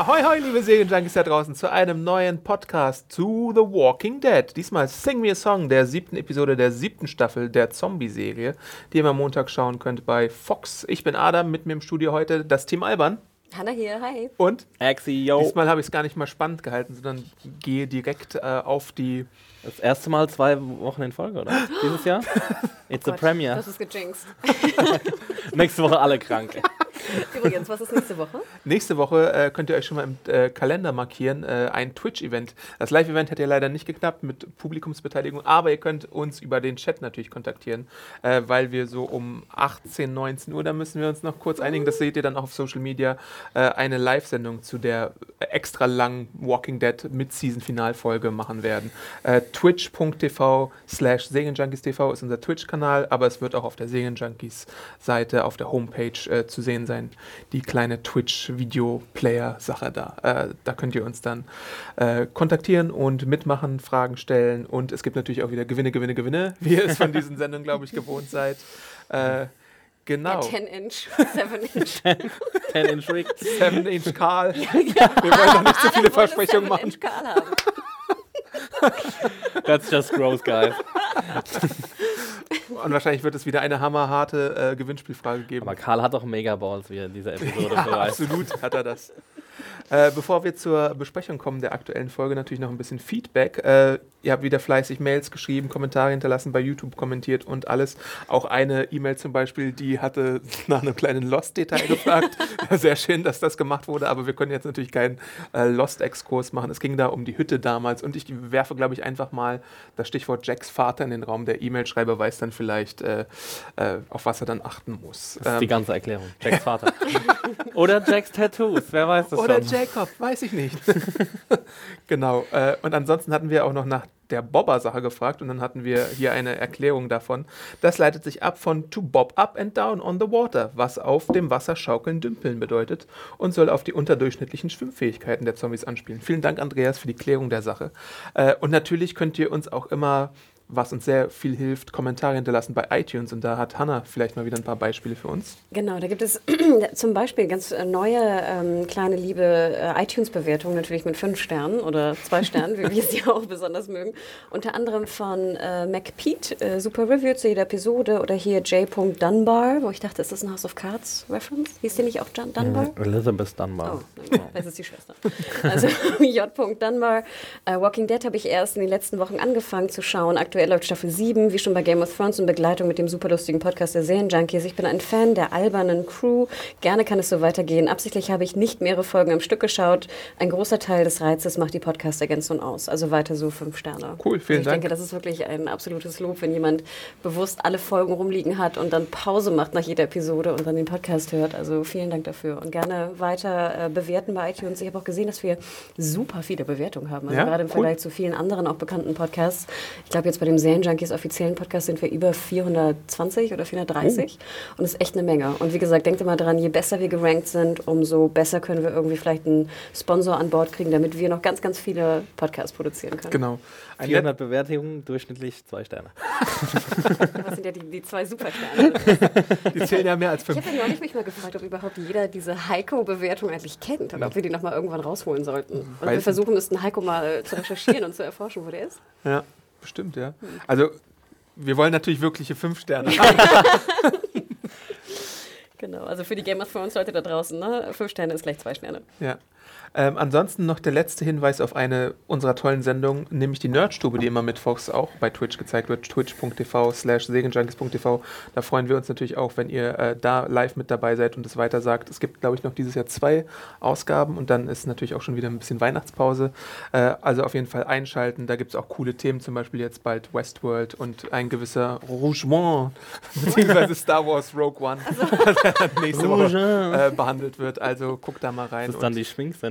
Ahoi, hoi, liebe Serienjunkies da draußen, zu einem neuen Podcast zu The Walking Dead. Diesmal Sing Me a Song, der siebten Episode der siebten Staffel der Zombie-Serie, die ihr am Montag schauen könnt bei Fox. Ich bin Adam, mit mir im Studio heute das Team Alban. Hanna hier, hi. Und Axi, yo. diesmal habe ich es gar nicht mal spannend gehalten, sondern gehe direkt äh, auf die. Das erste Mal zwei Wochen in Folge, oder? Dieses Jahr? It's a Gott, premiere. Das ist gejinxt. Nächste Woche alle krank. Übrigens, was ist nächste Woche? Nächste Woche äh, könnt ihr euch schon mal im äh, Kalender markieren, äh, ein Twitch-Event. Das Live-Event hat ja leider nicht geklappt mit Publikumsbeteiligung, aber ihr könnt uns über den Chat natürlich kontaktieren, äh, weil wir so um 18, 19 Uhr, da müssen wir uns noch kurz einigen, das seht ihr dann auch auf Social Media, äh, eine Live-Sendung zu der extra langen Walking Dead Mid-Season-Finalfolge machen werden. Twitch.tv slash SegenJunkiesTV ist unser Twitch-Kanal, aber es wird auch auf der Segenjunkies-Seite, auf der Homepage äh, zu sehen sein, die kleine Twitch-Video-Player-Sache da. Äh, da könnt ihr uns dann äh, kontaktieren und mitmachen, Fragen stellen und es gibt natürlich auch wieder Gewinne, Gewinne, Gewinne, wie ihr es von diesen Sendungen, glaube ich, gewohnt seid. Äh, genau. 10 Inch, 7 Inch. 10 inch Rig. 7-Inch Karl. Wir wollen noch nicht zu viele Versprechungen machen. Inch Karl haben. That's just gross, guys. Und wahrscheinlich wird es wieder eine hammerharte äh, Gewinnspielfrage geben. Aber Karl hat doch Megaballs, wie er in dieser Episode Ja, beweist. absolut hat er das. Äh, bevor wir zur Besprechung kommen der aktuellen Folge, natürlich noch ein bisschen Feedback. Äh, ihr habt wieder fleißig Mails geschrieben, Kommentare hinterlassen, bei YouTube kommentiert und alles. Auch eine E-Mail zum Beispiel, die hatte nach einem kleinen Lost-Detail gefragt. Sehr schön, dass das gemacht wurde, aber wir können jetzt natürlich keinen äh, Lost-Exkurs machen. Es ging da um die Hütte damals und ich werfe, glaube ich, einfach mal das Stichwort Jacks Vater in den Raum. Der E-Mail-Schreiber weiß dann vielleicht, äh, äh, auf was er dann achten muss. Das ist die Ähm, ganze Erklärung. Jacks Vater. Oder Jacks Tattoos, wer weiß das Oder schon. Jacob, weiß ich nicht. genau. Äh, und ansonsten hatten wir auch noch nach der Bobber-Sache gefragt und dann hatten wir hier eine Erklärung davon. Das leitet sich ab von to bob up and down on the water, was auf dem Wasser schaukeln, dümpeln bedeutet und soll auf die unterdurchschnittlichen Schwimmfähigkeiten der Zombies anspielen. Vielen Dank, Andreas, für die Klärung der Sache. Äh, und natürlich könnt ihr uns auch immer was uns sehr viel hilft, Kommentare hinterlassen bei iTunes. Und da hat Hannah vielleicht mal wieder ein paar Beispiele für uns. Genau, da gibt es zum Beispiel ganz äh, neue ähm, kleine liebe äh, iTunes-Bewertungen, natürlich mit fünf Sternen oder zwei Sternen, wie wir sie auch besonders mögen. Unter anderem von äh, MacPete, äh, super Review zu jeder Episode. Oder hier J. Dunbar, wo ich dachte, ist das ein House of Cards Reference? Hieß die nicht auch Dun Dunbar? Elizabeth Dunbar. Oh, das ist die Schwester. Also J. Dunbar. Äh, Walking Dead habe ich erst in den letzten Wochen angefangen zu schauen. Aktuell läuft Staffel 7, wie schon bei Game of Thrones, in Begleitung mit dem superlustigen Podcast der Serienjunkies. Ich bin ein Fan der albernen Crew. Gerne kann es so weitergehen. Absichtlich habe ich nicht mehrere Folgen am Stück geschaut. Ein großer Teil des Reizes macht die Podcast-Ergänzung aus. Also weiter so, fünf Sterne. Cool, vielen ich Dank. denke, das ist wirklich ein absolutes Lob, wenn jemand bewusst alle Folgen rumliegen hat und dann Pause macht nach jeder Episode und dann den Podcast hört. Also vielen Dank dafür. Und gerne weiter äh, bewerten bei iTunes. Ich habe auch gesehen, dass wir super viele Bewertungen haben. Also Ja, gerade im cool. Vergleich zu vielen anderen auch bekannten Podcasts. Ich glaube, jetzt bei dem Serienjunkies offiziellen Podcast sind wir über 420 oder 430. Oh. Und das ist echt eine Menge. Und wie gesagt, denkt immer dran, je besser wir gerankt sind, umso besser können wir irgendwie vielleicht einen Sponsor an Bord kriegen, damit wir noch ganz, ganz viele Podcasts produzieren können. Genau. Ein 400 Bewertungen, durchschnittlich zwei Sterne. Das sind ja die, die zwei Supersterne. Die zählen ja mehr als Ich fünf. habe ja neulich mich mal gefragt, ob überhaupt jeder diese Heiko-Bewertung eigentlich kennt oder ob wir die noch mal irgendwann rausholen sollten. Und Weiß wir versuchen müssten, Heiko mal zu recherchieren und zu erforschen, wo der ist. Ja, bestimmt, ja. Also, wir wollen natürlich wirkliche fünf Sterne. Genau, also für die Game of Thrones Leute da draußen, ne? Fünf Sterne ist gleich zwei Sterne. ja. Ähm, ansonsten noch der letzte Hinweis auf eine unserer tollen Sendungen, nämlich die Nerdstube, die immer mittwochs auch bei Twitch gezeigt wird, twitch.tv slash segenjunkies.tv. Da freuen wir uns natürlich auch, wenn ihr äh, da live mit dabei seid und es weiter sagt. Es gibt, glaube ich, noch dieses Jahr zwei Ausgaben und dann ist natürlich auch schon wieder ein bisschen Weihnachtspause. Äh, also auf jeden Fall einschalten. Da gibt es auch coole Themen, zum Beispiel jetzt bald Westworld und ein gewisser Rougemont, beziehungsweise Star Wars Rogue One, der dann nächste Woche äh, behandelt wird. Also guckt da mal rein. Das ist und- dann die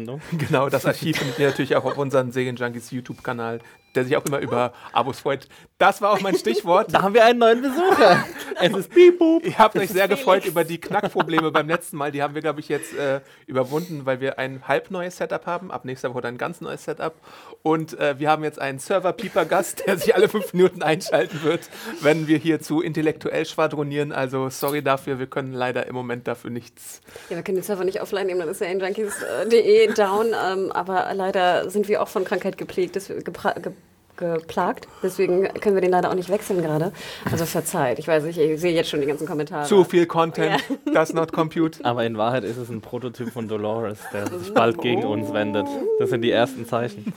Schminksendung. Genau, das Archiv findet ihr natürlich auch auf unserem Serienjunkies YouTube-Kanal, der sich auch immer über Abos freut. Das war auch mein Stichwort. Da haben wir einen neuen Besucher. es ist Boop. Ihr habt euch sehr gefreut über die Knackprobleme beim letzten Mal. Die haben wir, glaube ich, jetzt äh, überwunden, weil wir ein halb neues Setup haben. Ab nächster Woche ein ganz neues Setup. Und äh, wir haben jetzt einen Server-Pieper-Gast, der sich alle fünf Minuten einschalten wird, wenn wir hier zu intellektuell schwadronieren. Also sorry dafür, wir können leider im Moment dafür nichts. Ja, wir können den Server nicht offline nehmen, dann ist ja in junkies.de down. Ähm, aber leider sind wir auch von Krankheit geprägt, das, gepra- ge geplagt. Deswegen können wir den leider auch nicht wechseln gerade. Also verzeiht. Ich weiß nicht, ich sehe jetzt schon die ganzen Kommentare. Zu viel Content, does not compute. Aber in Wahrheit ist es ein Prototyp von Dolores, der sich bald gegen uns wendet. Das sind die ersten Zeichen.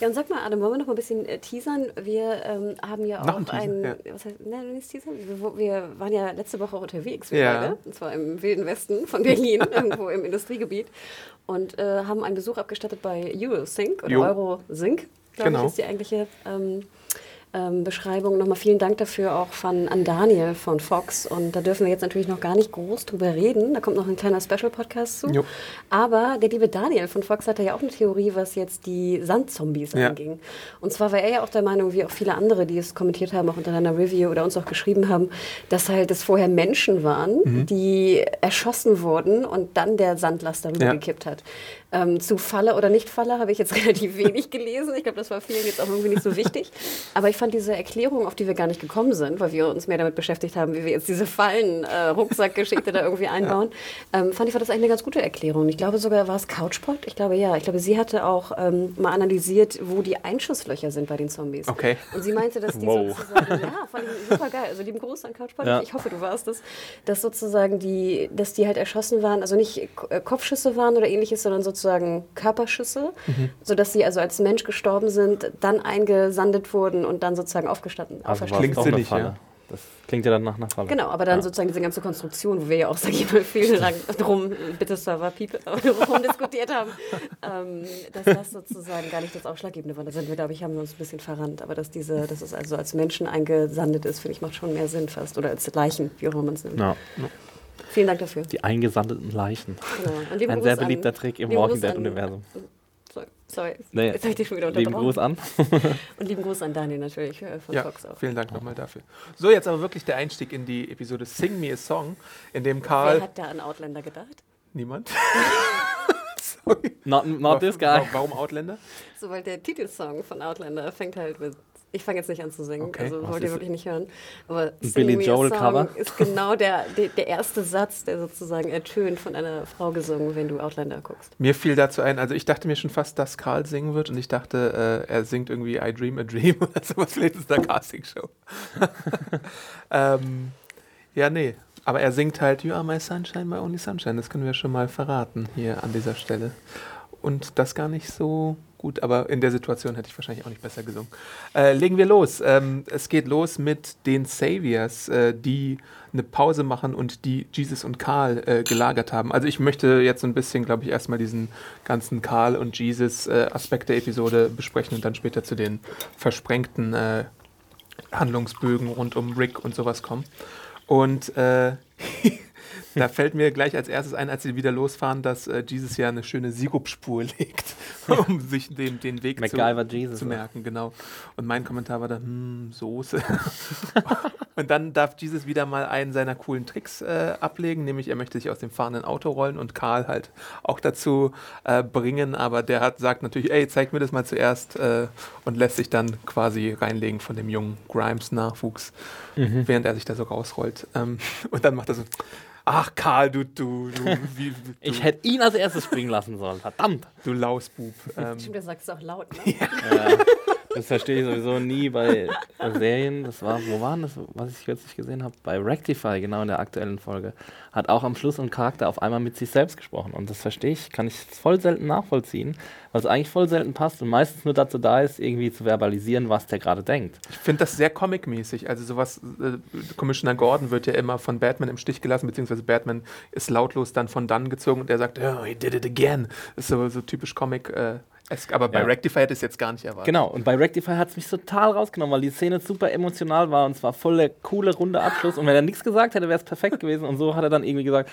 Ja, und sag mal, Adam, wollen wir noch mal ein bisschen äh, teasern? Wir ähm, haben ja Noch auch ein Teaser, einen. ja. Was heißt, nein, nicht teasern. Wir, wir waren ja letzte Woche unterwegs, wir Ja. beide. Und zwar im wilden Westen von Berlin, irgendwo im Industriegebiet. Und äh, haben einen Besuch abgestattet bei Eurosync oder. Eurosync, glaube Genau. ich, ist die eigentliche. Ähm, ähm, Beschreibung. Nochmal vielen Dank dafür auch von, an Daniel von Fox. Und da dürfen wir jetzt natürlich noch gar nicht groß drüber reden. Da kommt noch ein kleiner Special-Podcast zu. Jo. Aber der liebe Daniel von Fox hatte ja auch eine Theorie, was jetzt die Sandzombies Ja. anging. Und zwar war er ja auch der Meinung, wie auch viele andere, die es kommentiert haben, auch unter einer Review oder uns auch geschrieben haben, dass halt es vorher Menschen waren, Mhm. die erschossen wurden und dann der Sandlaster Ja. rübergekippt hat. Ähm, zu Falle oder nicht Falle habe ich jetzt relativ wenig gelesen. Ich glaube, das war vielen jetzt auch irgendwie nicht so wichtig. Aber ich fand diese Erklärung, auf die wir gar nicht gekommen sind, weil wir uns mehr damit beschäftigt haben, wie wir jetzt diese Fallen-Rucksackgeschichte da irgendwie einbauen, ähm, fand ich, war das eigentlich eine ganz gute Erklärung. Ich glaube sogar, war es Couchpot? Ich glaube ja. Ich glaube, sie hatte auch ähm, mal analysiert, wo die Einschusslöcher sind bei den Zombies. Okay. Und sie meinte, dass die Wow. sozusagen, ja, fand ich super geil. Also lieben Gruß an Couchpot. Ja. Ich hoffe, du warst es. Dass sozusagen die, dass die halt erschossen waren, also nicht äh, Kopfschüsse waren oder ähnliches, sondern sozusagen Körperschüsse, Mhm. sodass sie also als Mensch gestorben sind, dann eingesandet wurden und dann sozusagen aufgestanden, Also auferstanden. Klingt sinnig, ja. Das klingt ja dann nach einer Falle. Genau, aber dann Ja. sozusagen diese ganze Konstruktion, wo wir ja auch, sag ich mal, viel lang drum, bitte Server, People, drum diskutiert haben, ähm, dass das sozusagen gar nicht das Ausschlaggebende war. Da sind wir, glaube ich, haben wir uns ein bisschen verrannt. Aber dass diese, dass es also als Menschen eingesandet ist, finde ich, macht schon mehr Sinn fast. Oder als Leichen, wie auch immer man es nennt. Ja. Vielen Dank dafür. Die eingesandeten Leichen. Genau. Lieben Ein Gruß sehr an- beliebter Trick im lieben Walking an- Dead-Universum. Sorry. Nee. jetzt habe ich dich schon wieder Lieben unterbrochen. Gruß an. Und lieben Gruß an Daniel natürlich äh, von Ja, Fox auch. vielen Dank nochmal dafür. So, jetzt aber wirklich der Einstieg in die Episode Sing Me a Song, in dem Wer Karl. hat da an Outlander gedacht? Niemand? Sorry. Not, not this guy. Wa- Warum Outlander? So, weil der Titelsong von Outlander fängt halt mit. Ich fange jetzt nicht an zu singen, Okay. also Was wollt ihr wirklich nicht hören. Aber Billy Joel Song Cover? ist genau der, der, der erste Satz, der sozusagen ertönt von einer Frau gesungen, wenn du Outlander guckst. Mir fiel dazu ein, also ich dachte mir schon fast, dass Karl singen wird und ich dachte, äh, er singt irgendwie I Dream a Dream oder sowas. Vielleicht ist es eine Castingshow. ähm, ja, nee. Aber er singt halt You are my sunshine, my only sunshine. Das können wir schon mal verraten hier an dieser Stelle. Und das gar nicht so gut, aber in der Situation hätte ich wahrscheinlich auch nicht besser gesungen. Äh, legen wir los. Ähm, es geht los mit den Saviors, äh, die eine Pause machen und die Jesus und Karl äh, gelagert haben. Also ich möchte jetzt so ein bisschen, glaube ich, erstmal diesen ganzen Karl und Jesus äh, Aspekt der Episode besprechen und dann später zu den versprengten äh, Handlungsbögen rund um Rick und sowas kommen. Und äh, da fällt mir gleich als erstes ein, als sie wieder losfahren, dass äh, Jesus ja eine schöne Sirupspur legt, um sich den, den Weg zu, Jesus. zu merken, genau. Und mein Kommentar war dann, hm, Soße. und dann darf Jesus wieder mal einen seiner coolen Tricks äh, ablegen, nämlich er möchte sich aus dem fahrenden Auto rollen und Karl halt auch dazu äh, bringen, aber der hat, sagt natürlich, ey, zeig mir das mal zuerst äh, und lässt sich dann quasi reinlegen von dem jungen Grimes-Nachwuchs, während er sich da so rausrollt. Ähm, und dann macht er so, ach Karl, du, du, du, wie, du, Ich hätte ihn als erstes springen lassen sollen. Verdammt. du Lausbub. Ähm, Stimmt, der sagt es auch laut, ne? Ja, das verstehe ich sowieso nie bei Serien. Das war, wo waren das, was ich kürzlich gesehen habe? Bei Rectify, genau in der aktuellen Folge. Hat auch am Schluss ein Charakter auf einmal mit sich selbst gesprochen. Und das verstehe ich, kann ich voll selten nachvollziehen, weil es eigentlich voll selten passt und meistens nur dazu da ist, irgendwie zu verbalisieren, was der gerade denkt. Ich finde das sehr comic-mäßig. Also sowas, äh, Commissioner Gordon wird ja immer von Batman im Stich gelassen, beziehungsweise Batman ist lautlos dann von dann gezogen und er sagt, oh, he did it again. Das ist so, so typisch Comic. Äh, esk. aber bei Ja. Rectify hätte ich es jetzt gar nicht erwartet. Genau, und bei Rectify hat es mich total rausgenommen, weil die Szene super emotional war und zwar voll der coole, runde Abschluss. Und wenn er nichts gesagt hätte, wäre es perfekt gewesen. Und so hat er dann irgendwie gesagt,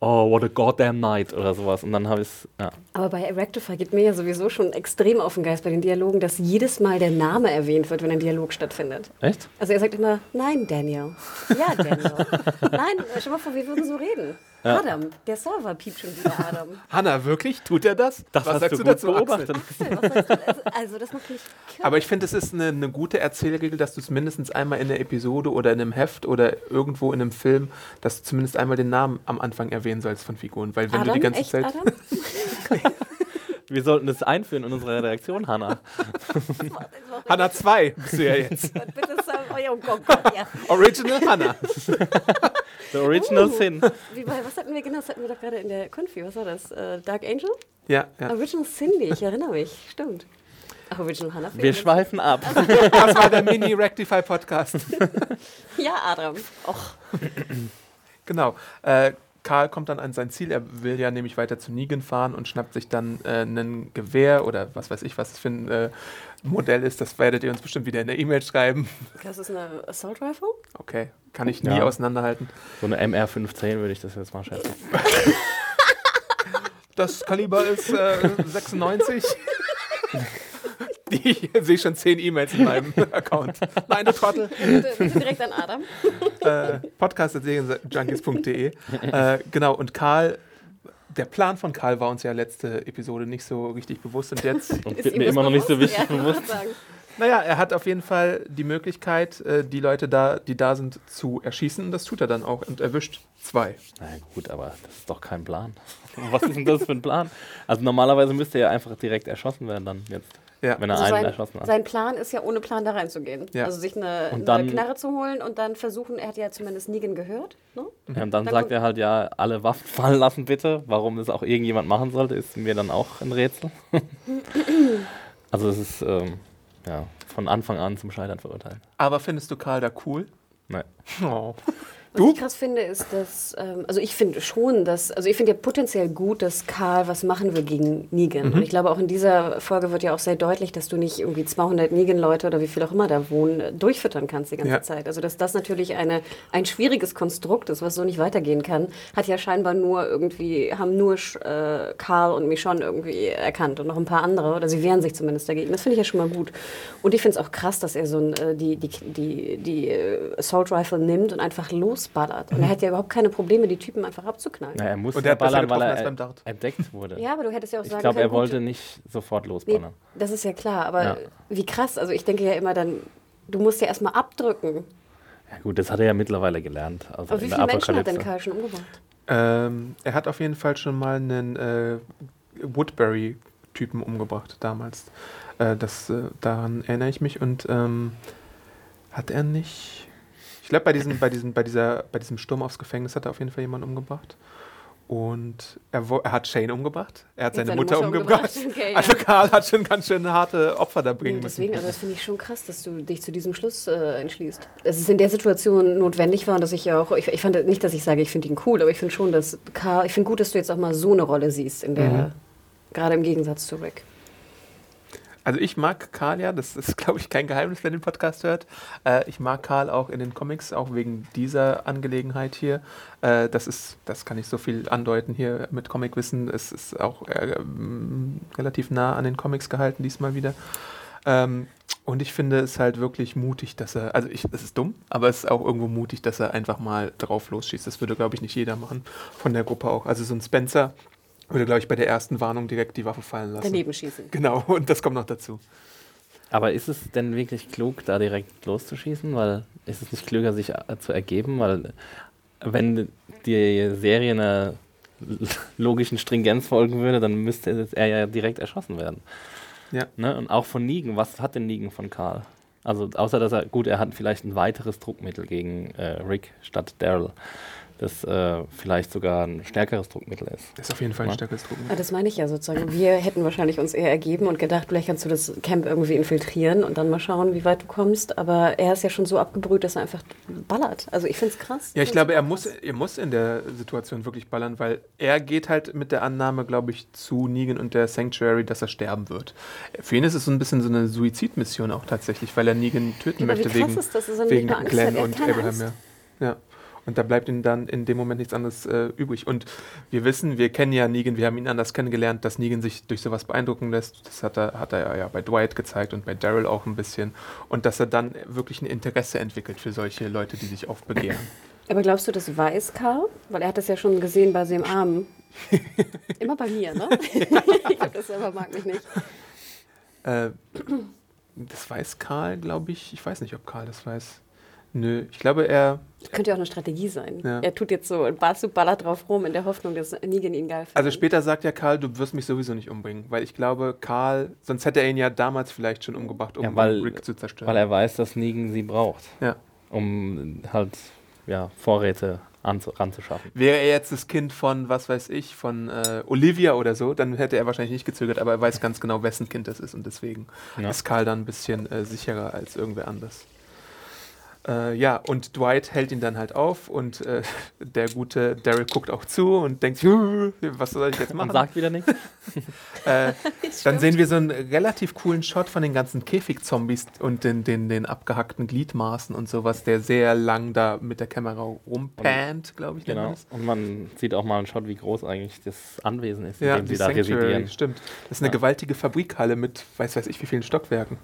oh, what a goddamn night oder sowas. Und dann habe ich es, ja. Aber bei Rectify geht mir ja sowieso schon extrem auf den Geist bei den Dialogen, dass jedes Mal der Name erwähnt wird, wenn ein Dialog stattfindet. Echt? Also er sagt immer, nein, Daniel. Ja, Daniel. nein, stell mal vor, wir würden so reden. Adam, der Server piept schon wieder Adam. Hanna, wirklich? Tut er das? Das Was hast sagst du du gut dazu, Axel? beobachtet. Axel, du? Also, also das macht mich kirre. Aber ich finde, es ist eine, eine gute Erzählregel, dass du es mindestens einmal in der Episode oder in einem Heft oder irgendwo in einem Film, dass du zumindest einmal den Namen am Anfang erwähnen sollst von Figuren. Weil wenn Adam, du die ganze echt, Zeit. Adam? Wir sollten das einführen in unsere Redaktion, Hanna. Hanna 2 bist du ja jetzt. Bitte sag, oh, ja, oh Gott, ja. Original Hanna. The Original Uh. Sin. Wie bei, was hatten wir genau? Das hatten wir doch gerade in der Konfi. Was war das? Äh, Dark Angel? Ja, ja. Original Cindy, ich erinnere mich. Stimmt. Ach, Original Hannah. Wir schweifen ab. Das war der Mini-Rectify-Podcast. Ja, Adam. Och, Genau. Äh, Karl kommt dann an sein Ziel. Er will ja nämlich weiter zu Negan fahren und schnappt sich dann äh, ein Gewehr oder was weiß ich, was es für ein äh, Modell ist. Das werdet ihr uns bestimmt wieder in der E-Mail schreiben. das ist eine Assault Rifle? Okay, kann ich nie Ja. auseinanderhalten. So eine MR15 würde ich das jetzt mal schätzen. Das Kaliber ist äh, 96. Ich sehe schon zehn E-Mails in meinem Account. Nein, du Trottel. Direkt an Adam. Äh, Podcast.junkies.de. Äh, genau, und Karl, der Plan von Karl war uns ja letzte Episode nicht so richtig bewusst. Und jetzt, Und Ist wird mir immer noch nicht so wichtig Ja, bewusst. naja, er hat auf jeden Fall die Möglichkeit, äh, die Leute da, die da sind, zu erschießen. Und das tut er dann auch und erwischt zwei. Na gut, aber das ist doch kein Plan. Was ist denn das für ein Plan? Also normalerweise müsste er ja einfach direkt erschossen werden dann jetzt, Ja. wenn er Also einen sein, erschossen hat. sein Plan ist ja ohne Plan da reinzugehen. Ja. Also sich eine, dann- Knarre zu holen und dann versuchen, er hat ja zumindest Negan gehört. Ne? Ja, und dann Dann sagt er halt, ja, alle Waffen fallen lassen bitte. Warum das auch irgendjemand machen sollte, ist mir dann auch ein Rätsel. also es ist ähm, ja, von Anfang an zum Scheitern verurteilt. Aber findest du Karl da cool? Nein. Oh. Was Du? ich krass finde, ist, dass, ähm, also ich finde schon, dass, also ich finde ja potenziell gut, dass Karl was machen will gegen Negan. Mhm. Und ich glaube, auch in dieser Folge wird ja auch sehr deutlich, dass du nicht irgendwie 200 Negan-Leute oder wie viel auch immer da wohnen, äh, durchfüttern kannst die ganze Ja. Zeit. Also, dass das natürlich eine, ein schwieriges Konstrukt ist, was so nicht weitergehen kann, hat ja scheinbar nur irgendwie, haben nur äh, Karl und Michonne irgendwie erkannt und noch ein paar andere, oder sie wehren sich zumindest dagegen. Das finde ich ja schon mal gut. Und ich finde es auch krass, dass er so ein, äh, die, die, die, die äh, Assault Rifle nimmt und einfach losballert. Und er hat ja überhaupt keine Probleme, die Typen einfach abzuknallen. Ja, er musste Und er ballern, weil er beim Dart. entdeckt wurde. Ja, aber du hättest ja auch ich sagen glaube, können, er gut, wollte nicht sofort Nee, losballern. das ist ja klar, aber Ja. wie krass. Also ich denke ja immer dann, du musst ja erstmal abdrücken. Ja gut, das hat er ja mittlerweile gelernt. Also Aber wie in der viele Menschen hat denn. Karl schon umgebracht? Ähm, er hat auf jeden Fall schon mal einen äh, Woodbury-Typen umgebracht damals. Äh, das, äh, daran erinnere ich mich. Und ähm, hat er nicht. Ich glaube, bei diesem, bei, diesem, bei, dieser, bei diesem Sturm aufs Gefängnis hat er auf jeden Fall jemanden umgebracht. Und er, er hat Shane umgebracht. Er hat seine, seine Mutter, Mutter umgebracht. umgebracht. Okay, also ja. Karl hat schon ganz schön harte Opfer da bringen müssen. deswegen, also das finde ich schon krass, dass du dich zu diesem Schluss äh, entschließt. Dass es in der Situation notwendig war und dass ich ja auch, ich, ich fand nicht, dass ich sage, ich finde ihn cool, aber ich finde schon, dass Karl, ich finde gut, dass du jetzt auch mal so eine Rolle siehst, in der, Mhm. gerade im Gegensatz zu Rick. Also ich mag Karl ja, das ist, glaube ich, kein Geheimnis, wer den Podcast hört. Äh, ich mag Karl auch in den Comics, auch wegen dieser Angelegenheit hier. Äh, das ist, das kann ich so viel andeuten hier mit Comicwissen. Es ist auch äh, ähm, relativ nah an den Comics gehalten diesmal wieder. Ähm, und ich finde es halt wirklich mutig, dass er, also ich, es ist dumm, aber es ist auch irgendwo mutig, dass er einfach mal drauf losschießt. Das würde, glaube ich, nicht jeder machen von der Gruppe auch. Also so ein Spencer würde, glaube ich, bei der ersten Warnung direkt die Waffe fallen lassen. Daneben schießen. Genau, und das kommt noch dazu. Aber ist es denn wirklich klug, da direkt loszuschießen? Weil ist es nicht klüger, sich äh, zu ergeben? Weil wenn die Serie einer logischen Stringenz folgen würde, dann müsste er ja direkt erschossen werden. Ja. Ne? Und auch von Negan. Was hat denn Negan von Karl? Also außer dass er, gut, er hat vielleicht ein weiteres Druckmittel gegen äh, Rick statt Daryl, das äh, vielleicht sogar ein stärkeres Druckmittel ist. Das ist auf jeden Fall ein Ja. stärkeres Druck. Ja, das meine ich ja sozusagen. Wir hätten wahrscheinlich uns eher ergeben und gedacht, vielleicht kannst du das Camp irgendwie infiltrieren und dann mal schauen, wie weit du kommst. Aber er ist ja schon so abgebrüht, dass er einfach ballert. Also ich finde es krass. Ja, ich glaube, er muss, er muss in der Situation wirklich ballern, weil er geht halt mit der Annahme, glaube ich, zu Negan und der Sanctuary, dass er sterben wird. Für ihn ist es so ein bisschen so eine Suizidmission auch tatsächlich, weil er Negan töten Ja, möchte wegen, ist das, dass er nicht wegen Glenn hat? Er und Abraham. Ja. Und da bleibt ihm dann in dem Moment nichts anderes äh, übrig. Und wir wissen, wir kennen ja Negan, wir haben ihn anders kennengelernt, dass Negan sich durch sowas beeindrucken lässt. Das hat er, hat er ja bei Dwight gezeigt und bei Daryl auch ein bisschen. Und dass er dann wirklich ein Interesse entwickelt für solche Leute, die sich aufbegehren. Aber glaubst du, das weiß Karl? Weil er hat das ja schon gesehen bei seinem Arm. Immer bei mir, ne? ich glaube, das selber mag mich nicht. Äh, das weiß Karl, glaube ich. Ich weiß nicht, ob Karl das weiß. Nö, ich glaube, er. Das könnte ja auch eine Strategie sein. Ja. Er tut jetzt so ein ballert drauf rum in der Hoffnung, dass Negan ihn geil findet. Also später sagt ja Karl, du wirst mich sowieso nicht umbringen, weil ich glaube, Karl, sonst hätte er ihn ja damals vielleicht schon umgebracht, um Ja, weil- Rick zu zerstören. Weil er weiß, dass Negan sie braucht, ja. um halt ja, Vorräte anzu ranzuschaffen. Wäre er jetzt das Kind von, was weiß ich, von äh, Olivia oder so, dann hätte er wahrscheinlich nicht gezögert, aber er weiß ganz genau, wessen Kind das ist und deswegen Ja. ist Karl dann ein bisschen äh, sicherer als irgendwer anders. Äh, ja, und Dwight hält ihn dann halt auf und äh, der gute Daryl guckt auch zu und denkt, "Juh, was soll ich jetzt machen? Und sagt wieder nichts. Äh, dann sehen wir so einen relativ coolen Shot von den ganzen Käfigzombies und den, den, den abgehackten Gliedmaßen und sowas, der sehr lang da mit der Kamera rumpannt, glaube ich. Genau. Und man sieht auch mal einen Shot, wie groß eigentlich das Anwesen ist, in Ja, dem sie da Sanctuary, residieren. stimmt. Das ist eine Ja. gewaltige Fabrikhalle mit weiß weiß ich wie vielen Stockwerken.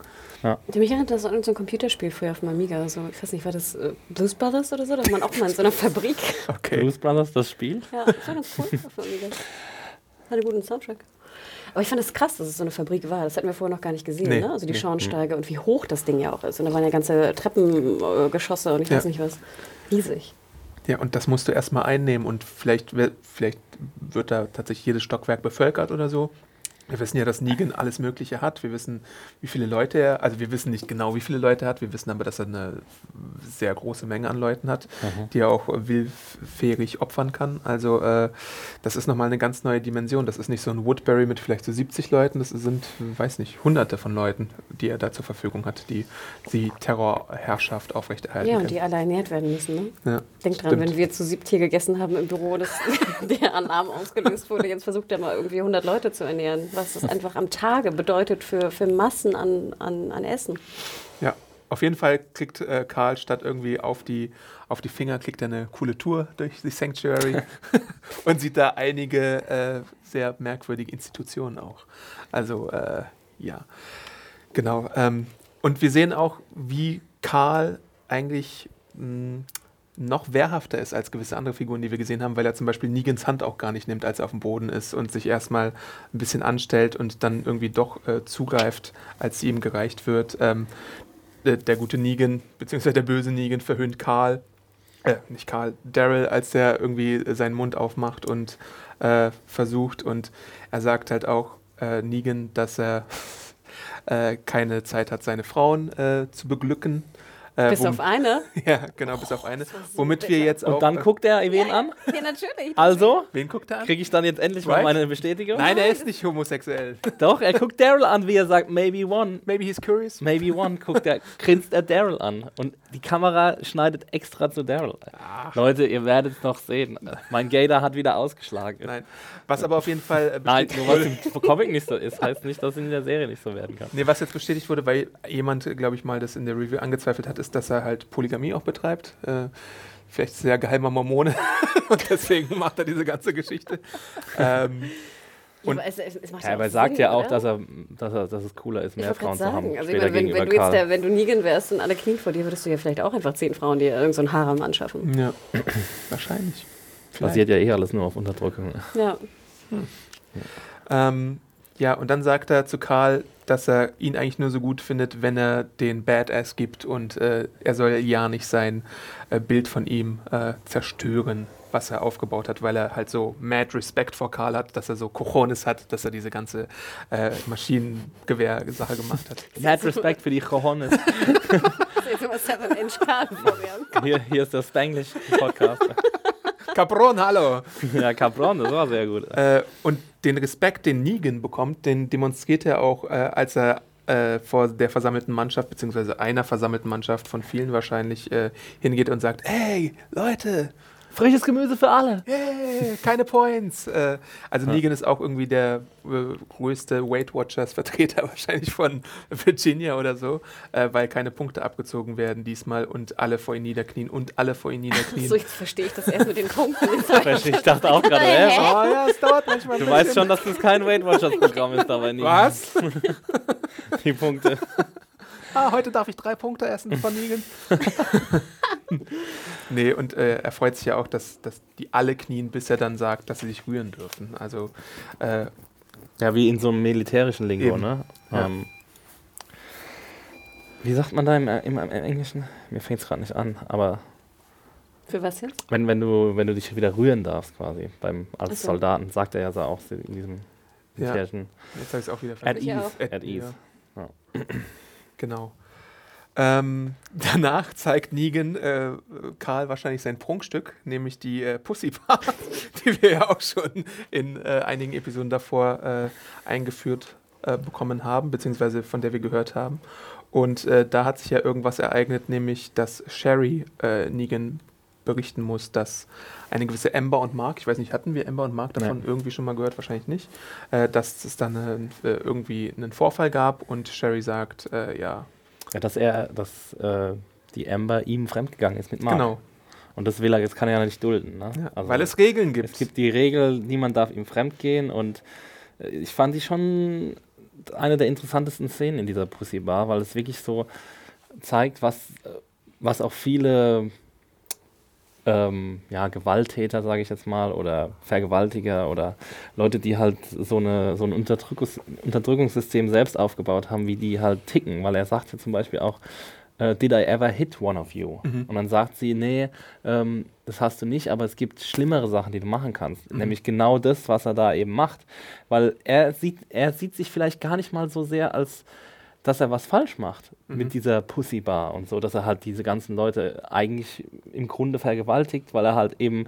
Mich erinnert das an irgendein Computerspiel früher auf dem Amiga. So, ich weiß nicht, war das äh, Blues Brothers oder so? Da war man auch mal in so einer Fabrik. Okay. Blues Brothers, das Spiel? Ja, das war ganz cool auf dem Amiga. Hat einen guten Soundtrack. Aber ich fand es krass, dass es so eine Fabrik war. Das hatten wir vorher noch gar nicht gesehen. Nee, Ne? Also die nee. Schornsteige und wie hoch das Ding ja auch ist. Und da waren ja ganze Treppengeschosse und ich weiß Ja. nicht was. Riesig. Ja, und das musst du erstmal einnehmen und vielleicht, vielleicht wird da tatsächlich jedes Stockwerk bevölkert oder so. Wir wissen ja, dass Negan alles Mögliche hat. Wir wissen, wie viele Leute er, also wir wissen nicht genau, wie viele Leute er hat. Wir wissen aber, dass er eine sehr große Menge an Leuten hat, die er auch willfährig opfern kann. Also äh, das ist nochmal eine ganz neue Dimension. Das ist nicht so ein Woodbury mit vielleicht so 70 Leuten. Das sind, weiß nicht, hunderte von Leuten, die er da zur Verfügung hat, die die Terrorherrschaft aufrechterhalten Ja, und können. die alle ernährt werden müssen. Ne? Ja, Denk dran, stimmt. wenn wir zu siebt hier gegessen haben im Büro, dass der Alarm ausgelöst wurde. Jetzt versucht er mal irgendwie 100 Leute zu ernähren. Was das einfach am Tage bedeutet für, für Massen an, an, an Essen. Ja, auf jeden Fall klickt äh, Karl statt irgendwie auf die, auf die Finger, klickt er eine coole Tour durch die Sanctuary und sieht da einige äh, sehr merkwürdige Institutionen auch. Also, äh, ja, genau. Ähm, und wir sehen auch, wie Karl eigentlich mh, noch wehrhafter ist als gewisse andere Figuren, die wir gesehen haben, weil er zum Beispiel Negans Hand auch gar nicht nimmt, als er auf dem Boden ist und sich erstmal ein bisschen anstellt und dann irgendwie doch äh, zugreift, als sie ihm gereicht wird. Ähm, der, der gute Negan, beziehungsweise der böse Negan verhöhnt Karl, äh, nicht Karl, Daryl, als er irgendwie seinen Mund aufmacht und äh, versucht und er sagt halt auch äh, Negan, dass er äh, keine Zeit hat, seine Frauen äh, zu beglücken. Äh, Bis auf eine. Ja, genau, bis auf eine. war so Womit wir jetzt auch. Und dann äh, guckt er wen an. Ja, natürlich. Also, Wen guckt er an? kriege ich dann jetzt endlich mal Right? meine Bestätigung? Nein, er ist nicht homosexuell. Doch, er guckt Daryl an, wie er sagt, maybe one. Maybe he's curious. Maybe one, guckt er, grinst er Daryl an. Und die Kamera schneidet extra zu Daryl. Leute, ihr werdet es noch sehen. Mein Gator hat wieder ausgeschlagen. Nein. Was aber auf jeden Fall. Äh, Nein, bestätigt nur was im Comic nicht so ist, heißt nicht, dass es in der Serie nicht so werden kann. Nee, was jetzt bestätigt wurde, weil jemand, glaube ich, mal das in der Review angezweifelt hat, ist, dass er halt Polygamie auch betreibt. Äh, vielleicht sehr geheimer Mormone. Und deswegen macht er diese ganze Geschichte. Ähm, Ja, Und- aber es, es, es macht Ja, ja aber er sagt Sinn, ja auch, oder? dass, er, dass, er, dass es cooler ist, mehr Frauen gerade zu haben. sagen, also ich meine, wenn, wenn du jetzt der, wenn du Negan wärst und alle knien vor dir, würdest du ja vielleicht auch einfach zehn Frauen dir irgendeinen so einen Harem anschaffen. ja, wahrscheinlich. Vielleicht. Basiert ja eh alles nur auf Unterdrückung. Ja. Ähm, ja, und dann sagt er zu Karl, dass er ihn eigentlich nur so gut findet, wenn er den Badass gibt und äh, er soll ja nicht sein äh, Bild von ihm äh, zerstören, was er aufgebaut hat, weil er halt so mad Respekt vor Karl hat, dass er so Cojones hat, dass er diese ganze äh, Maschinengewehr-Sache gemacht hat. Mad Respekt für die Cojones. Hier, hier ist der Spanglish-Podcast. Capron, hallo! ja, Capron, das war sehr gut. Äh, und den Respekt, den Negan bekommt, den demonstriert er auch, äh, als er äh, vor der versammelten Mannschaft, beziehungsweise einer versammelten Mannschaft von vielen wahrscheinlich, äh, hingeht und sagt, hey, Leute, Frisches Gemüse für alle. Yay, keine Points. Äh, also Ja. Negan ist auch irgendwie der äh, größte Weight Watchers Vertreter wahrscheinlich von Virginia oder so, äh, weil keine Punkte abgezogen werden diesmal und alle vor ihm niederknien und alle vor ihm niederknien. So, jetzt verstehe ich das erst mit den Punkten. Ich dachte auch gerade, hä? oh ja, es dauert manchmal Du weißt schon, dass das kein Weight Watchers Programm ist, dabei nie. Was? Die Punkte. Ah, heute darf ich drei Punkte essen von Negan. nee, und äh, er freut sich ja auch, dass, dass die alle knien, bis er dann sagt, dass sie sich rühren dürfen. Also, äh, Ja, wie in so einem militärischen Lingo, Eben. ne? Ja. Ähm, wie sagt man da im, im, im Englischen? Mir fängt es gerade nicht an, aber Für was jetzt? wenn, wenn, du, wenn du dich wieder rühren darfst, quasi, beim, als so. Soldaten, sagt er ja so auch in diesem Ja. militärischen. jetzt habe ich es auch wieder At vergessen. Ich ease. auch. At- At ease. ja. Genau. Ähm, danach zeigt Negan äh, Karl wahrscheinlich sein Prunkstück, nämlich die äh, Pussy Bar, die wir ja auch schon in äh, einigen Episoden davor äh, eingeführt äh, bekommen haben, beziehungsweise von der wir gehört haben. Und äh, da hat sich ja irgendwas ereignet, nämlich dass Sherry Negan berichten muss, dass eine gewisse Amber und Mark, ich weiß nicht, hatten wir Amber und Mark davon Nee. irgendwie schon mal gehört? Wahrscheinlich nicht. Äh, dass es dann einen, äh, irgendwie einen Vorfall gab und Sherry sagt, äh, ja, Ja, dass er, dass äh, die Amber ihm fremdgegangen ist mit Mark. genau, Und das will er, jetzt kann er ja nicht dulden. Ne? ja, Also weil es Regeln gibt. Es gibt die Regel, niemand darf ihm fremdgehen und äh, ich fand die schon eine der interessantesten Szenen in dieser Pussy Bar, weil es wirklich so zeigt, was, äh, was auch viele ähm, ja, Gewalttäter, sage ich jetzt mal, oder Vergewaltiger oder Leute, die halt so, eine, so ein Unterdrückungs Unterdrückungssystem selbst aufgebaut haben, wie die halt ticken, weil er sagt ja zum Beispiel auch, äh, Did I ever hit one of you? Mhm. Und dann sagt sie, nee, ähm, das hast du nicht, aber es gibt schlimmere Sachen, die du machen kannst. Nämlich genau das, was er da eben macht. Weil er sieht, er sieht sich vielleicht gar nicht mal so sehr als dass er was falsch macht mit dieser Pussy Bar und so, dass er halt diese ganzen Leute eigentlich im Grunde vergewaltigt, weil er halt eben,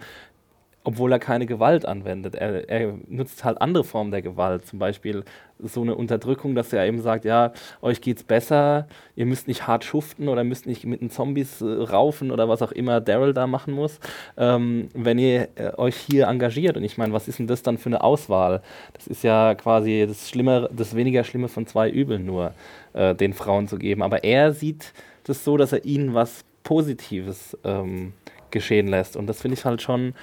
obwohl er keine Gewalt anwendet, er, er nutzt halt andere Formen der Gewalt, zum Beispiel so eine Unterdrückung, dass er eben sagt, ja, euch geht's besser, ihr müsst nicht hart schuften oder müsst nicht mit den Zombies äh, raufen oder was auch immer Daryl da machen muss, ähm, wenn ihr äh, euch hier engagiert. Und ich meine, was ist denn das dann für eine Auswahl? Das ist ja quasi das Schlimme, das weniger Schlimme von zwei Übeln nur, äh, den Frauen zu geben. Aber er sieht das so, dass er ihnen was Positives ähm, geschehen lässt. Und das finde ich halt schon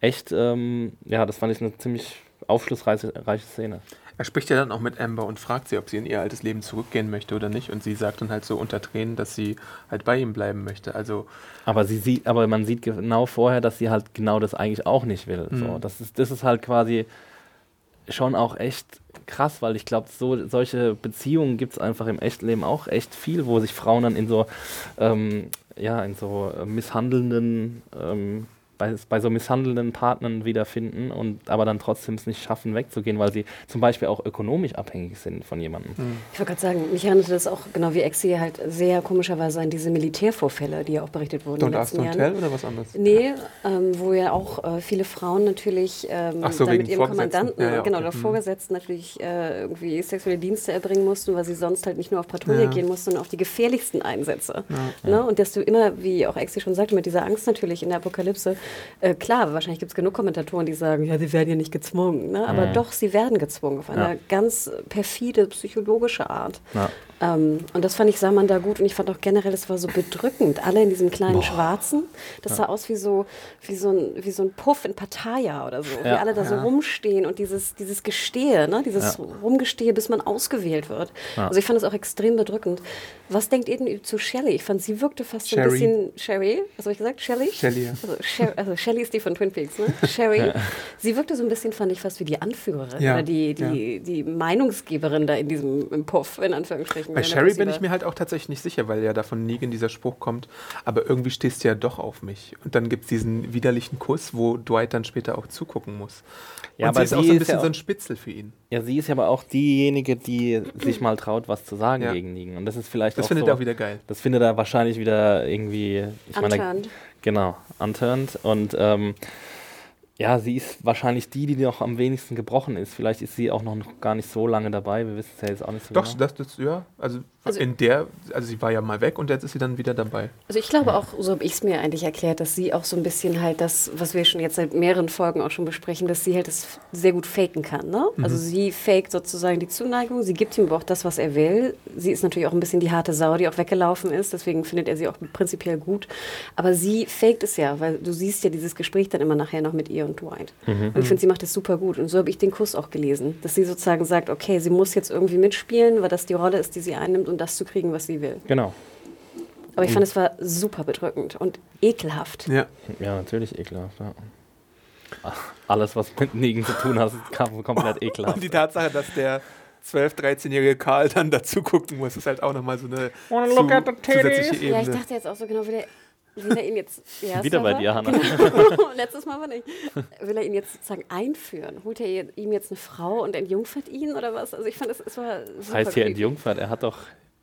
echt, ähm, ja, das fand ich eine ziemlich aufschlussreiche reiche Szene. Er spricht ja dann auch mit Amber und fragt sie, ob sie in ihr altes Leben zurückgehen möchte oder nicht. Und sie sagt dann halt so unter Tränen, dass sie halt bei ihm bleiben möchte. Also, Aber sie sieht, aber man sieht genau vorher, dass sie halt genau das eigentlich auch nicht will. So, Mhm. das ist, das ist halt quasi schon auch echt krass, weil ich glaube, so, solche Beziehungen gibt es einfach im Echtleben auch echt viel, wo sich Frauen dann in so, ähm, ja, in so äh, misshandelnden, ähm, bei, bei so misshandelnden Partnern wiederfinden und aber dann trotzdem es nicht schaffen, wegzugehen, weil sie zum Beispiel auch ökonomisch abhängig sind von jemandem. Ich wollte gerade sagen, mich erinnerte das auch, genau wie Exi, halt sehr komischerweise an diese Militärvorfälle, die ja auch berichtet wurden in den Ask, letzten Don't Jahren. Tell oder was anderes? Nee, ähm, wo ja auch äh, viele Frauen natürlich ähm, so, dann mit ihrem. Kommandanten, Ja, ja, genau, oder Mhm. Vorgesetzten natürlich äh, irgendwie sexuelle Dienste erbringen mussten, weil sie sonst halt nicht nur auf Patrouille Ja. gehen mussten, sondern auf die gefährlichsten Einsätze. Ja. Ne? Und dass du immer, wie auch Exi schon sagte, mit dieser Angst natürlich in der Apokalypse, äh, klar, wahrscheinlich gibt es genug Kommentatoren, die sagen, ja, sie werden ja nicht gezwungen. Ne? Aber Mhm. doch, sie werden gezwungen auf eine Ja. ganz perfide, psychologische Art. Ja. Ähm, und das fand ich, sah man da gut. Und ich fand auch generell, es war so bedrückend. Alle in diesem kleinen Schwarzen. Das sah aus wie so, wie, so ein, wie so ein Puff in Pattaya oder so. Wie Ja. alle da so Ja. rumstehen und dieses, dieses Gestehe, ne? dieses Ja. Rumgestehe, bis man ausgewählt wird. Ja. Also ich fand es auch extrem bedrückend. Was denkt ihr denn zu Shelley? Ich fand, sie wirkte fast so ein Sherry. bisschen... Sherry? Was habe ich gesagt? Shelley? Shelley, ja. Also, Sher also Shelley ist die von Twin Peaks, ne? Sherry. Sie wirkte so ein bisschen, fand ich, fast wie die Anführerin Ja, oder die, die, die Meinungsgeberin da in diesem Puff, in Anführungsstrichen. Bei wenn der Sherry bin ich mir halt auch tatsächlich nicht sicher, weil ja da von Negan dieser Spruch kommt, aber irgendwie stehst du ja doch auf mich. Und dann gibt es diesen widerlichen Kuss, wo Dwight dann später auch zugucken muss. Ja, und sie aber ist auch sie so ein ist bisschen ja so auch- ein Spitzel für ihn. Ja, sie ist ja aber auch diejenige, die sich mal traut, was zu sagen Ja. gegen Negan. Und das ist vielleicht Das auch findet so, er auch wieder geil. Das findet er wahrscheinlich wieder irgendwie. Ich meine, Unturned. genau, unturned. Und ähm, ja, sie ist wahrscheinlich die, die noch am wenigsten gebrochen ist. Vielleicht ist sie auch noch gar nicht so lange dabei. Wir wissen es ja jetzt auch nicht so Doch, genau. das, das, ja, also Also in der, also sie war ja mal weg und jetzt ist sie dann wieder dabei. Also ich glaube auch, so habe ich es mir eigentlich erklärt, dass sie auch so ein bisschen halt das, was wir schon jetzt seit mehreren Folgen auch schon besprechen, dass sie halt das sehr gut faken kann. Ne? Mhm. Also sie faked sozusagen die Zuneigung, sie gibt ihm aber auch das, was er will. Sie ist natürlich auch ein bisschen die harte Sau, die auch weggelaufen ist, deswegen findet er sie auch prinzipiell gut. Aber sie faked es ja, weil du siehst ja dieses Gespräch dann immer nachher noch mit ihr und Dwight. Mhm. Und ich finde, sie macht das super gut. Und so habe ich den Kuss auch gelesen, dass sie sozusagen sagt, okay, sie muss jetzt irgendwie mitspielen, weil das die Rolle ist, die sie einnimmt und das zu kriegen, was sie will. Genau. Aber ich fand, es war super bedrückend und ekelhaft. Ja, ja natürlich ekelhaft. Ja. Alles, was mit Nigen zu tun hat, ist komplett ekelhaft. Und die Tatsache, dass der 12-, 13-jährige Karl dann dazu gucken muss, ist halt auch nochmal so eine zu, zusätzliche Ebene. Ja, ich dachte jetzt auch so genau, wie der will er ihn jetzt. Ja, Wieder bei dir, Hanna. Genau. Letztes Mal war nicht. Will er ihn jetzt sozusagen einführen? Holt er ihm jetzt eine Frau und entjungfert ihn oder was? Also ich fand, es, es war. Das heißt hier entjungfert, er hat doch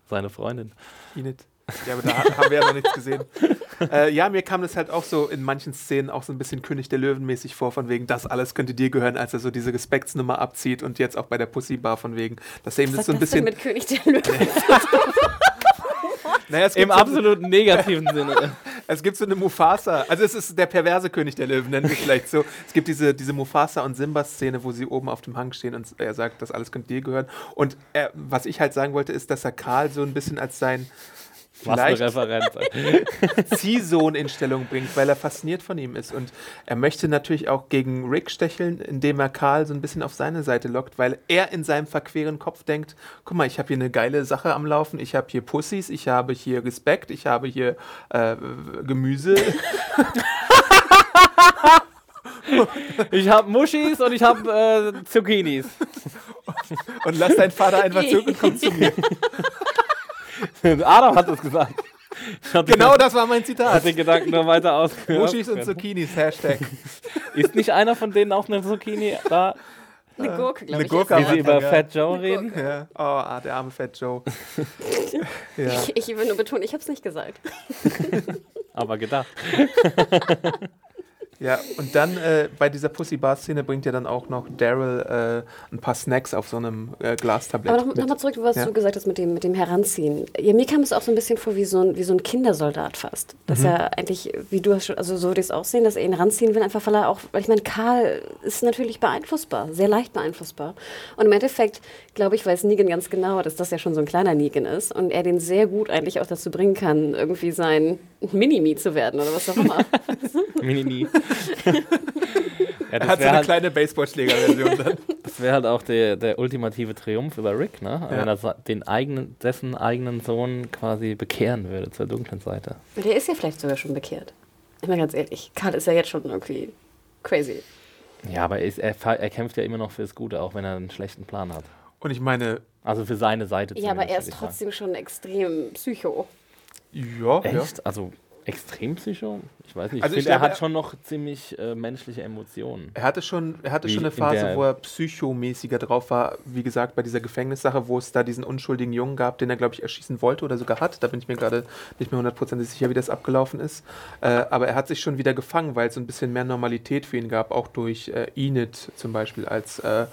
seine Freundin. Inet. Ja, aber da haben wir ja noch nichts gesehen. Äh, ja, mir kam das halt auch so in manchen Szenen auch so ein bisschen König der Löwen mäßig vor, von wegen, das alles könnte dir gehören, als er so diese Respektsnummer abzieht und jetzt auch bei der Pussy Bar von wegen, dass er eben das so ein bisschen. mit König der Löwen? naja, Im so absoluten negativen Sinne. Es gibt so eine Mufasa, also es ist der perverse König der Löwen, nennen wir vielleicht so. Es gibt diese, diese Mufasa und Simba-Szene, wo sie oben auf dem Hang stehen und er sagt, das alles könnte dir gehören. Und er, was ich halt sagen wollte, ist, dass er Karl so ein bisschen als sein vielleicht Ziehsohn in Stellung bringt, weil er fasziniert von ihm ist. Und er möchte natürlich auch gegen Rick stecheln, indem er Karl so ein bisschen auf seine Seite lockt, weil er in seinem verqueren Kopf denkt, guck mal, ich habe hier eine geile Sache am Laufen, ich habe hier Pussys, ich habe hier Respekt, ich habe hier äh, Gemüse. ich habe Muschis und ich habe äh, Zucchinis. Und lass deinen Vater einfach zurück und komm zu mir. Adam hat es gesagt. Genau das war mein Zitat. Hat den Gedanken nur weiter ausgeführt. Muschis und Zucchinis, Hashtag. Ist nicht einer von denen auch eine Zucchini da? Eine Gurke, glaube ich. Gurke, wie sie über Fat Joe reden. Ja. Oh, ah, der arme Fat Joe. ja. ich, ich will nur betonen, ich habe es nicht gesagt. Aber gedacht. Ja, und dann äh, bei dieser Pussy Bar Szene bringt ja dann auch noch Daryl äh, ein paar Snacks auf so einem äh, Glastablett. Aber nochmal noch zurück, was ja. du gesagt hast mit dem, mit dem Heranziehen. Ja, mir kam es auch so ein bisschen vor wie so ein, wie so ein Kindersoldat fast. Dass mhm. er eigentlich, wie du hast schon, also so würde ich es auch sehen, dass er ihn ranziehen will, einfach weil er auch, weil ich meine, Karl ist natürlich beeinflussbar, sehr leicht beeinflussbar. Und im Endeffekt, glaube ich, weiß Negan ganz genau, dass das ja schon so ein kleiner Negan ist und er den sehr gut eigentlich auch dazu bringen kann, irgendwie sein Mini-Me zu werden oder was auch immer. Mini-Me. ja, er hat so eine halt, kleine Baseballschlägerversion dann. Das wäre halt auch der, der ultimative Triumph über Rick, ne? Ja. Wenn er den eigenen, dessen eigenen Sohn quasi bekehren würde zur dunklen Seite. Der ist ja vielleicht sogar schon bekehrt. Ich meine ganz ehrlich, Karl ist ja jetzt schon irgendwie crazy. Ja, aber er, ist, er, er kämpft ja immer noch fürs Gute, auch wenn er einen schlechten Plan hat. Und ich meine. Also für seine Seite. Ja, aber er ist trotzdem sagen. schon extrem psycho. Ja, Echt? Ja. Also extrem psycho? Ich weiß nicht. Also ich, finde, er hat schon noch ziemlich äh, menschliche Emotionen. Er hatte schon, er hatte schon eine Phase, wo er psychomäßiger drauf war. Wie gesagt, bei dieser Gefängnissache, wo es da diesen unschuldigen Jungen gab, den er, glaube ich, erschießen wollte oder sogar hat. Da bin ich mir gerade nicht mehr hundertprozentig sicher, wie das abgelaufen ist. Äh, aber er hat sich schon wieder gefangen, weil es so ein bisschen mehr Normalität für ihn gab, auch durch äh, Enid zum Beispiel als äh,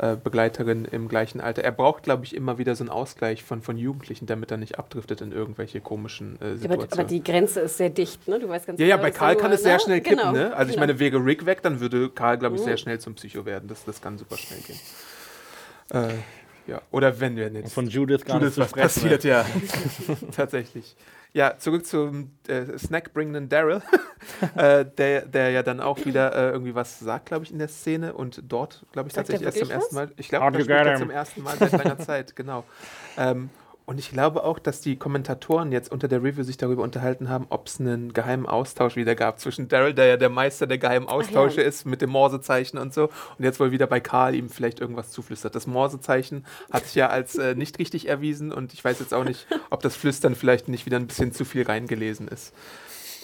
äh, Begleiterin im gleichen Alter. Er braucht, glaube ich, immer wieder so einen Ausgleich von, von Jugendlichen, damit er nicht abdriftet in irgendwelche komischen äh, Situationen. Ja, aber, aber, die Grenze ist sehr dicht, ne? Du weißt ganz ja, genau, ja, bei Karl kann es sehr ne? schnell kippen, genau. ne? Also genau. ich meine, wäre Rick weg, dann würde Karl, glaube ich, sehr mhm. schnell zum Psycho werden. Das, das kann super schnell gehen. Äh, ja, oder wenn wir nicht. Von Judith gar Judith nicht was passiert, ja. Tatsächlich. Ja, zurück zum äh, snackbringenden Daryl, äh, der, der ja dann auch wieder äh, irgendwie was sagt, glaube ich, in der Szene und dort, glaube ich, tatsächlich erst zum ersten Mal. Ich glaube, er spricht zum ersten Mal seit langer Zeit, genau. Ähm, und ich glaube auch, dass die Kommentatoren jetzt unter der Review sich darüber unterhalten haben, ob es einen geheimen Austausch wieder gab zwischen Daryl, der ja der Meister der geheimen Austausche ja. ist, mit dem Morsezeichen und so, und jetzt wohl wieder bei Karl ihm vielleicht irgendwas zuflüstert. Das Morsezeichen hat sich ja als äh, nicht richtig erwiesen und ich weiß jetzt auch nicht, ob das Flüstern vielleicht nicht wieder ein bisschen zu viel reingelesen ist.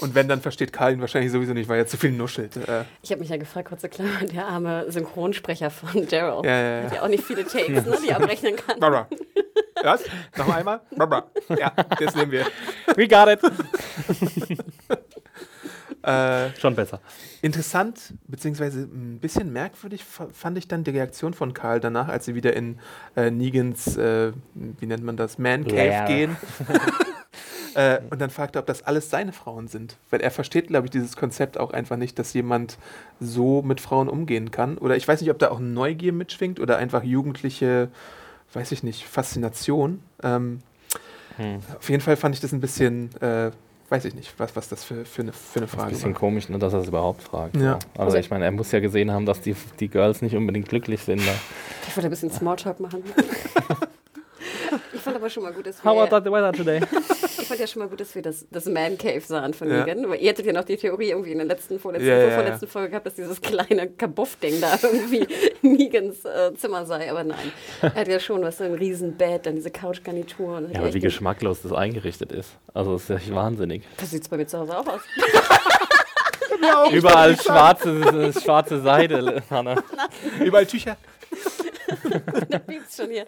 Und wenn, dann versteht Karl ihn wahrscheinlich sowieso nicht, weil er zu viel nuschelt. Äh. Ich habe mich ja gefragt, kurze Klammer, der arme Synchronsprecher von Daryl. Ja, ja, ja. Hat ja auch nicht viele Takes, ne, die er abrechnen kann. Was? Noch einmal? Ja, das nehmen wir. We got it. Äh, Schon besser. interessant, beziehungsweise ein bisschen merkwürdig fa- fand ich dann die Reaktion von Karl danach, als sie wieder in äh, Negans, äh, wie nennt man das, Man Cave Lair. gehen. äh, und dann fragte, ob das alles seine Frauen sind. Weil er versteht, glaube ich, dieses Konzept auch einfach nicht, dass jemand so mit Frauen umgehen kann. Oder ich weiß nicht, ob da auch Neugier mitschwingt oder einfach jugendliche, weiß ich nicht, Faszination. Ähm, Hm. auf jeden Fall fand ich das ein bisschen, äh, weiß ich nicht, was, was das für, für, eine, für eine Das ist ein Frage bisschen war. komisch, ne, dass er es überhaupt fragt. Ja. Also Also- ich meine, er muss ja gesehen haben, dass die, die Girls nicht unbedingt glücklich sind. Ne? Ich wollte ein bisschen Smalltalk machen. Ich fand aber schon mal gut, dass How wir, about the weather today? ich fand ja schon mal gut, dass wir das, das Man Cave sahen von Ja. Negan. Weil ihr hattet ja noch die Theorie irgendwie in der letzten, vorletzten, Ja, ja, ja. vorletzten Folge gehabt, dass dieses kleine Kabuff-Ding da irgendwie Negans äh, Zimmer sei. Aber nein, er hat ja schon was, so ein Riesenbett, dann diese Couchgarnitur. Ja, aber echt wie ge- geschmacklos das eingerichtet ist. Also das ist ja wahnsinnig. Das sieht bei mir zu Hause auch aus. Überall schwarze, schwarze Seide, Hanna. Überall Tücher. da piept's schon hier.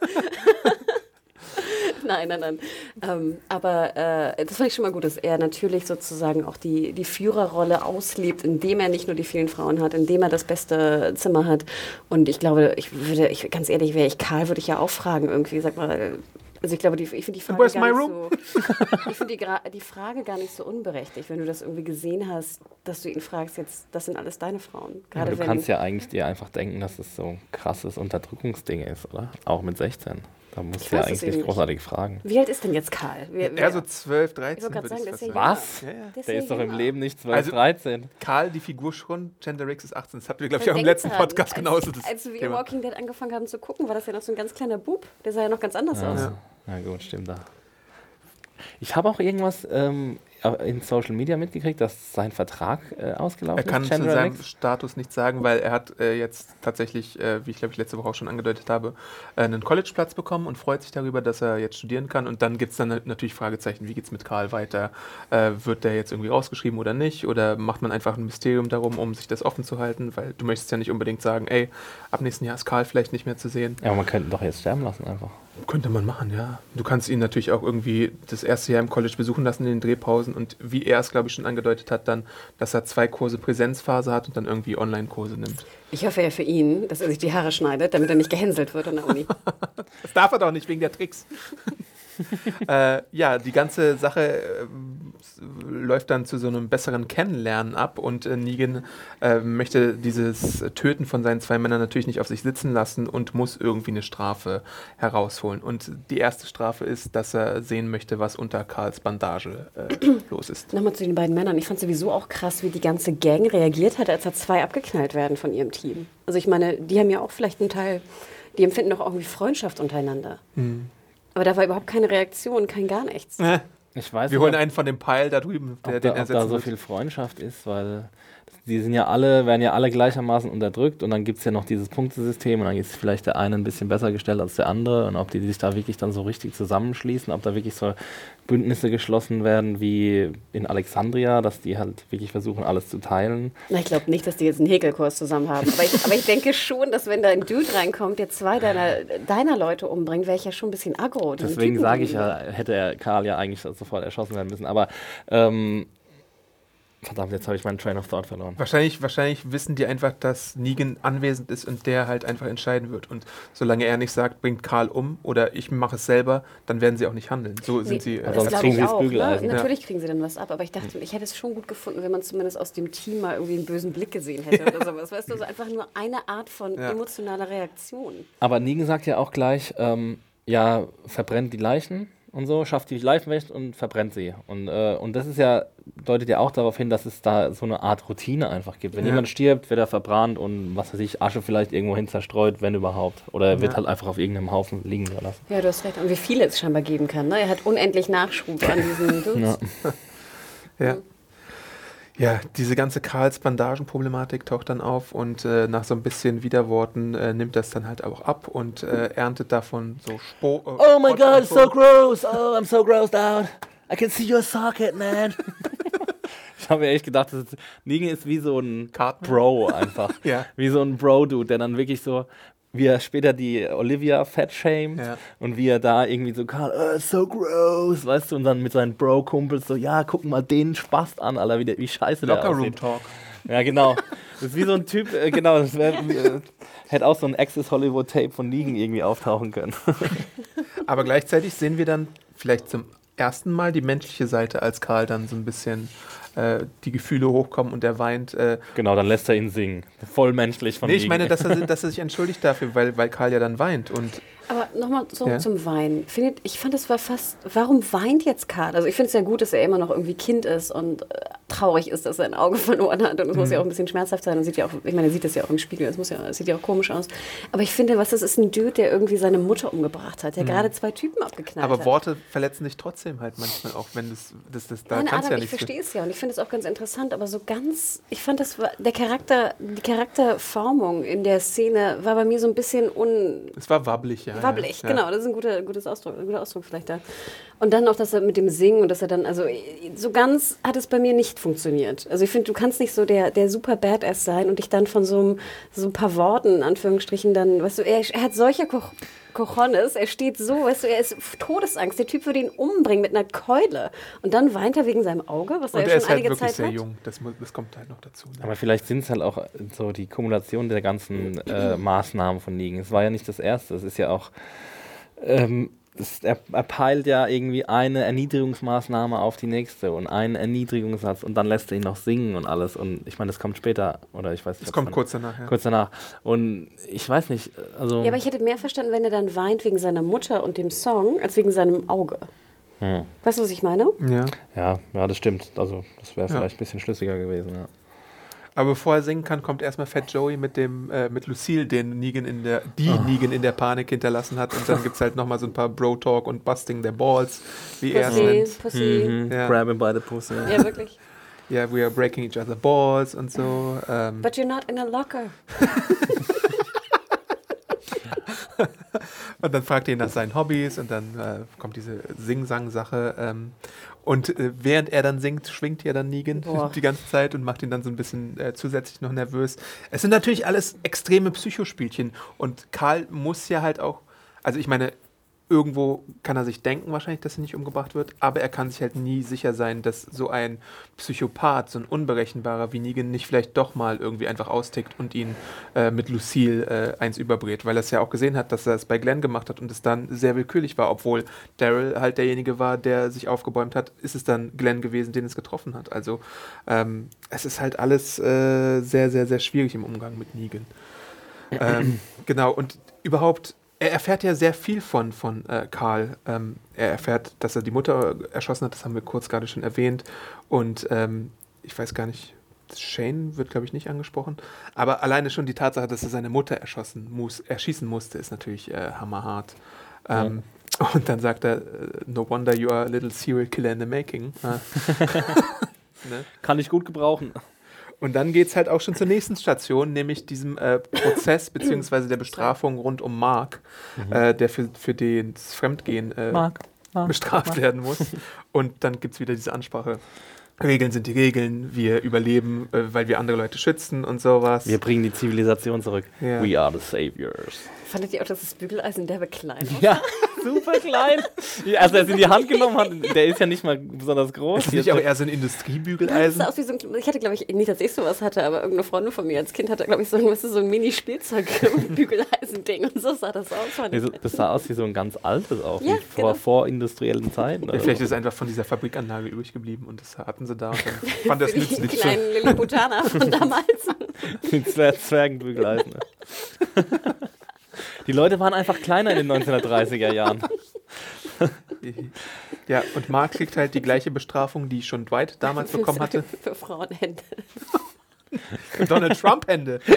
nein, nein, nein. Ähm, aber äh, das fand ich schon mal gut, dass er natürlich sozusagen auch die, die Führerrolle auslebt, indem er nicht nur die vielen Frauen hat, indem er das beste Zimmer hat. Und ich glaube, ich würde, ich, ganz ehrlich, wäre ich Karl, würde ich ja auch fragen irgendwie, sag mal. Also ich glaube, die, ich finde die Frage Where's gar nicht room? so. Ich finde die, die Frage gar nicht so unberechtigt, wenn du das irgendwie gesehen hast, dass du ihn fragst, jetzt, das sind alles deine Frauen. Gerade du wenn, kannst ja eigentlich dir einfach denken, dass es so ein krasses Unterdrückungsding ist, oder? Auch mit 16. Da musst Ich du ja eigentlich großartig fragen. Wie alt ist denn jetzt Karl? Wer, Er so 12, 13. Ich wollte gerade würde sagen, ich ja. Was? Ja, ja. Der Der ist doch im. Leben nicht 12, Also- 13. 13. Karl, die Figur schon, Gender X ist 18. Das hatten wir, glaube ich, auch im letzten dran, Podcast als, genauso. Das Als wir Thema. Walking Dead angefangen haben zu gucken, war das ja noch so ein ganz kleiner Bub. Der sah ja noch ganz anders aus. Ja. Na gut, stimmt da. Ich habe auch irgendwas ähm, in Social Media mitgekriegt, dass sein Vertrag äh, ausgelaufen Er kann ist. zu seinem. Status nichts sagen, weil er hat äh, jetzt tatsächlich, äh, wie ich glaube ich letzte Woche auch schon angedeutet habe, äh, einen Collegeplatz bekommen und freut sich darüber, dass er jetzt studieren kann. Und dann gibt es dann na- natürlich Fragezeichen, wie geht es mit Karl weiter? Äh, wird der jetzt irgendwie rausgeschrieben oder nicht? Oder macht man einfach ein Mysterium darum, um sich das offen zu halten? Weil du möchtest ja nicht unbedingt sagen, ey, ab nächsten Jahr ist Karl vielleicht nicht mehr zu sehen. Ja, aber man könnte ihn doch jetzt sterben lassen einfach. Könnte man machen, ja. Du kannst ihn natürlich auch irgendwie das erste Jahr im College besuchen lassen in den Drehpausen und wie er es, glaube ich, schon angedeutet hat, dann, dass er zwei Kurse Präsenzphase hat und dann irgendwie Online-Kurse nimmt. Ich hoffe ja für ihn, dass er sich die Haare schneidet, damit er nicht gehänselt wird an der Uni. Das darf er doch nicht wegen der Tricks. äh, ja, die ganze Sache äh, läuft dann zu so einem besseren Kennenlernen ab und äh, Negan äh, möchte dieses Töten von seinen zwei Männern natürlich nicht auf sich sitzen lassen und muss irgendwie eine Strafe herausholen. Und die erste Strafe ist, dass er sehen möchte, was unter Karls Bandage äh, los ist. Nochmal zu den beiden Männern. Ich fand sowieso auch krass, wie die ganze Gang reagiert hat, als da zwei abgeknallt werden von ihrem Team. Also ich meine, die haben ja auch vielleicht einen Teil, die empfinden doch irgendwie Freundschaft untereinander. Aber da war überhaupt keine Reaktion, kein gar nichts. Äh, Ich weiß wir nicht, holen einen von dem Pile da drüben, der ob den da, ob da so wird. viel Freundschaft ist, weil die sind ja alle, werden ja alle gleichermaßen unterdrückt und dann gibt es ja noch dieses Punktesystem und dann ist vielleicht der eine ein bisschen besser gestellt als der andere und ob die sich da wirklich dann so richtig zusammenschließen, ob da wirklich so Bündnisse geschlossen werden wie in Alexandria, dass die halt wirklich versuchen, alles zu teilen. Na, ich glaube nicht, dass die jetzt einen Häkelkurs zusammen haben. Aber ich, aber ich denke schon, dass wenn da ein Dude reinkommt, der zwei deiner, deiner Leute umbringt, wäre ich ja schon ein bisschen aggro. Deswegen sage ich ja, hätte er Karl ja eigentlich sofort erschossen werden müssen. Aber ähm, verdammt, jetzt habe ich meinen Train of Thought verloren. Wahrscheinlich, wahrscheinlich wissen die einfach, dass Negan anwesend ist und der halt einfach entscheiden wird. Und solange er nicht sagt, bringt Karl um oder ich mache es selber, dann werden sie auch nicht handeln. So sind Nee, sie. das Äh, sonst kriegen ich sie das auch, Bügeleisen. Ne? Ja. Natürlich kriegen sie dann was ab, aber ich dachte, ich hätte es schon gut gefunden, wenn man zumindest aus dem Team mal irgendwie einen bösen Blick gesehen hätte oder sowas. Weißt du, so einfach nur eine Art von Ja. emotionaler Reaktion. Aber Negan sagt ja auch gleich, ähm, ja, verbrennt die Leichen und so, schafft die weg und verbrennt sie. Und, äh, und das ist ja, deutet ja auch darauf hin, dass es da so eine Art Routine einfach gibt. Wenn Ja. jemand stirbt, wird er verbrannt und was weiß ich, Asche vielleicht irgendwo hin zerstreut, wenn überhaupt. Oder er wird Ja. halt einfach auf irgendeinem Haufen liegen gelassen. Ja, du hast recht. Und wie viele es scheinbar geben kann. Ne? Er hat unendlich Nachschub an diesen Dudes. Ja. ja. Ja, diese ganze Karls Bandagenproblematik taucht dann auf und äh, nach so ein bisschen Widerworten äh, nimmt das dann halt auch ab und äh, erntet davon so Spo äh, Oh my god, it's so gross. Oh, I'm so grossed out. I can see your socket, man. Ich habe mir echt gedacht, das ist, Negan ist wie so ein? Bro einfach. Ja. Wie so ein Bro-Dude, der dann wirklich so, wie er später die Olivia fat shamed Ja. und wie er da irgendwie so, Karl, oh, so gross, weißt du, und dann mit seinen Bro-Kumpels so, ja, guck mal den Spaß an, Alter, wie, der, wie scheiße der Locker Room aussieht. Talk. Ja, genau. Das ist wie so ein Typ, äh, genau, das wär, äh, hätte auch so ein Access Hollywood Tape von Negan irgendwie auftauchen können. Aber gleichzeitig sehen wir dann vielleicht zum ersten Mal die menschliche Seite, als Karl dann so ein bisschen äh, die Gefühle hochkommen und er weint. Äh, genau, dann lässt er ihn singen. Voll menschlich von nee, ich meine, dass er, dass er sich entschuldigt dafür, weil, weil Karl ja dann weint. Und Aber nochmal zurück Ja. zum Weinen. Findet, ich fand, es war fast. Warum weint jetzt Karl? Also, ich finde es ja gut, dass er immer noch irgendwie Kind ist und äh, traurig ist, dass er ein Auge verloren hat. Und es muss ja auch ein bisschen schmerzhaft sein. Und sieht ja auch, ich meine, er sieht das ja auch im Spiegel. Es muss ja, sieht ja auch komisch aus. Aber ich finde, was das ist ein Dude, der irgendwie seine Mutter umgebracht hat, der gerade zwei Typen abgeknallt aber hat. Worte verletzen dich trotzdem halt manchmal auch, wenn das, das, das da Nein, kannst du Adam, ja ich nichts. für. verstehe es ja und ich finde es auch ganz interessant, aber so ganz, ich fand das war, der Charakter, die Charakterformung in der Szene war bei mir so ein bisschen un, Es war wabbelig, ja. Wabbelig, ja. genau, das ist ein guter, gutes Ausdruck, ein guter Ausdruck vielleicht da. Und dann noch, dass er mit dem Singen und dass er dann, also so ganz hat es bei mir nicht funktioniert. Also ich finde, du kannst nicht so der, der super Badass sein und dich dann von so, einem, so ein paar Worten, in Anführungsstrichen, dann, weißt du, er, er hat solche Ko Cojones, er steht so, weißt du, er ist Todesangst, der Typ würde ihn umbringen mit einer Keule. Und dann weint er wegen seinem Auge, was er Und ja er schon ist halt einige wirklich Zeit sehr hat. jung. Das, das kommt halt noch dazu. Ne? Aber vielleicht sind es halt auch so die Kumulation der ganzen äh, Maßnahmen von Negan. Es war ja nicht das erste. Es ist ja auch. Ähm, es, er, er peilt ja irgendwie eine Erniedrigungsmaßnahme auf die nächste und einen Erniedrigungssatz und dann lässt er ihn noch singen und alles. Und ich meine, das kommt später, oder ich weiß nicht. Das kommt kurz danach, ja. Kurz danach. Und ich weiß nicht, also. Ja, aber ich hätte mehr verstanden, wenn er dann weint wegen seiner Mutter und dem Song, als wegen seinem Auge. Hm. Weißt du, was ich meine? ja. Ja, ja, das stimmt. Also, das wäre Ja. vielleicht ein bisschen schlüssiger gewesen, ja. Aber bevor er singen kann, kommt erstmal Fat Joey mit dem äh, mit Lucille, den Negan in der, die Oh. Negan in der Panik hinterlassen hat. Und dann gibt es halt nochmal so ein paar Bro-Talk und Busting der Balls, wie er es Pussy, nennt. Pussy. Mhm. Ja. Grab him by the pussy. Ja, wirklich. Ja, we are breaking each other balls und so. Ähm, But you're not in a locker. und dann fragt er ihn nach seinen Hobbys und dann äh, kommt diese Sing-Sang-Sache. Ähm, und äh, während er dann singt, schwingt ja dann Negan Boah. die ganze Zeit und macht ihn dann so ein bisschen äh, zusätzlich noch nervös. Es sind natürlich alles extreme Psychospielchen und Karl muss ja halt auch, also ich meine, irgendwo kann er sich denken wahrscheinlich, dass er nicht umgebracht wird, aber er kann sich halt nie sicher sein, dass so ein Psychopath, so ein unberechenbarer wie Negan nicht vielleicht doch mal irgendwie einfach austickt und ihn äh, mit Lucille äh, eins überbrät, weil er es ja auch gesehen hat, dass er es bei Glenn gemacht hat und es dann sehr willkürlich war, obwohl Daryl halt derjenige war, der sich aufgebäumt hat, ist es dann Glenn gewesen, den es getroffen hat. Also ähm, es ist halt alles äh, sehr, sehr, sehr schwierig im Umgang mit Negan. ähm, genau, und überhaupt, er erfährt ja sehr viel von, von äh, Karl. Ähm, er erfährt, dass er die Mutter erschossen hat, das haben wir kurz gerade schon erwähnt. Und ähm, ich weiß gar nicht, Shane wird, glaube ich, nicht angesprochen. Aber alleine schon die Tatsache, dass er seine Mutter erschossen muss, erschießen musste, ist natürlich äh, hammerhart. Ähm, Und dann sagt er, äh, no wonder you are a little serial killer in the making. Ah. ne? Kann ich gut gebrauchen. Und dann geht es halt auch schon zur nächsten Station, nämlich diesem äh, Prozess beziehungsweise der Bestrafung rund um Mark, äh, der für, für den das Fremdgehen äh, Mark. Mark. bestraft werden muss. Und dann gibt es wieder diese Ansprache. Regeln sind die Regeln, wir überleben, äh, weil wir andere Leute schützen und sowas. Wir bringen die Zivilisation zurück. Ja. We are the saviors. Fandet ihr auch, dass das Bügeleisen derbe klein war? Ja, super klein. Als er es in die Hand genommen hat, der ist ja nicht mal besonders groß. ist nicht auch eher so ein Das Industriebügeleisen? sah aus wie so ein, ich hatte, glaube ich, nicht, dass ich sowas hatte, aber irgendeine Freundin von mir als Kind hatte, glaube ich, so ein, weißt du, so ein Mini-Spielzeug-Bügeleisen-Ding und so sah das aus. Nee, so- Das sah aus wie so ein ganz altes auch, Ja, wie vor genau. vorindustriellen Zeiten. Ja, vielleicht so. ist es einfach von dieser Fabrikanlage übrig geblieben und das hatten sie da und dann fand es für die nützlich. kleinen Lilliputaner von damals. Die Zwer Zwergenbügeleisen. Die Leute waren einfach kleiner in den 1930er Jahren. Ja, und Mark kriegt halt die gleiche Bestrafung, die schon Dwight damals bekommen hatte. Für Frauenhände. Donald Trump-Hände.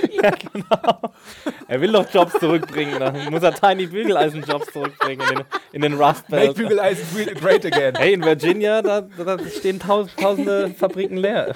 Er will doch Jobs zurückbringen. Dann muss er Tiny Bügeleisen-Jobs zurückbringen in den, in den Rust Make Belt. Bügeleisen real- great again. Hey, in Virginia, da, da stehen taus tausende Fabriken leer.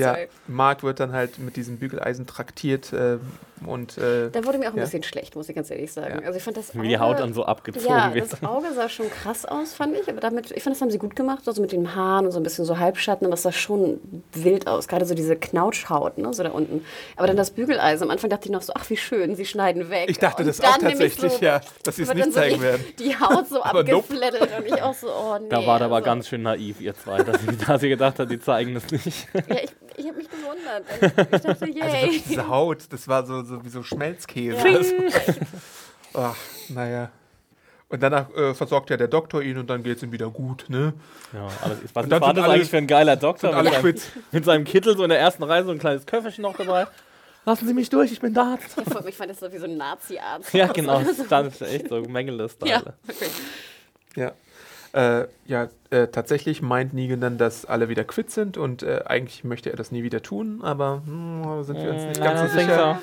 Ja. Mark wird dann halt mit diesem Bügeleisen traktiert äh, und äh, Da wurde mir auch ein Ja. bisschen schlecht, muss ich ganz ehrlich sagen. Ja. Also ich fand das Wie die Haut Auge- dann so abgezogen Ja, wird. das Auge sah schon krass aus, fand ich. Aber damit, ich fand, das haben sie gut gemacht. Also mit den Haaren und so ein bisschen so Halbschatten. Aber es sah schon wild aus. Gerade so diese Knautschhaut, ne, so da unten. Aber dann das Bügeleisen. Am Anfang dachte ich noch so, ach wie schön, sie schneiden weg. Ich dachte Und das auch tatsächlich, ja, dass sie es nicht dann so zeigen die, werden. Die Haut so Aber nope. abgeflattert. Und ich auch so, oh nee. Da war der aber also, ganz schön naiv, ihr zwei, dass sie, dass sie gedacht hat, die zeigen das nicht. Ja, ich, ich habe mich gewundert. Ich dachte, yay. Also diese Haut, das war so, so wie so Schmelzkäse. Ja. Also, ach, naja. Und danach äh, versorgt ja der Doktor ihn und dann geht es ihm wieder gut, ne? Ja, alles, was Und dann war das alle- eigentlich für ein geiler Doktor? Mit seinem, quitt. mit seinem Kittel so in der ersten Reihe so ein kleines Köfferchen noch dabei. Lassen Sie mich durch, ich bin da. Ich fand das so wie so ein Nazi-Arzt. Ja, genau. Dann ist echt so Mängelliste. Ja, wirklich. Ja. Äh, ja, äh, tatsächlich meint Negan dann, dass alle wieder quitt sind und äh, eigentlich möchte er das nie wieder tun, aber hm, sind wir uns nicht ganz so sicher.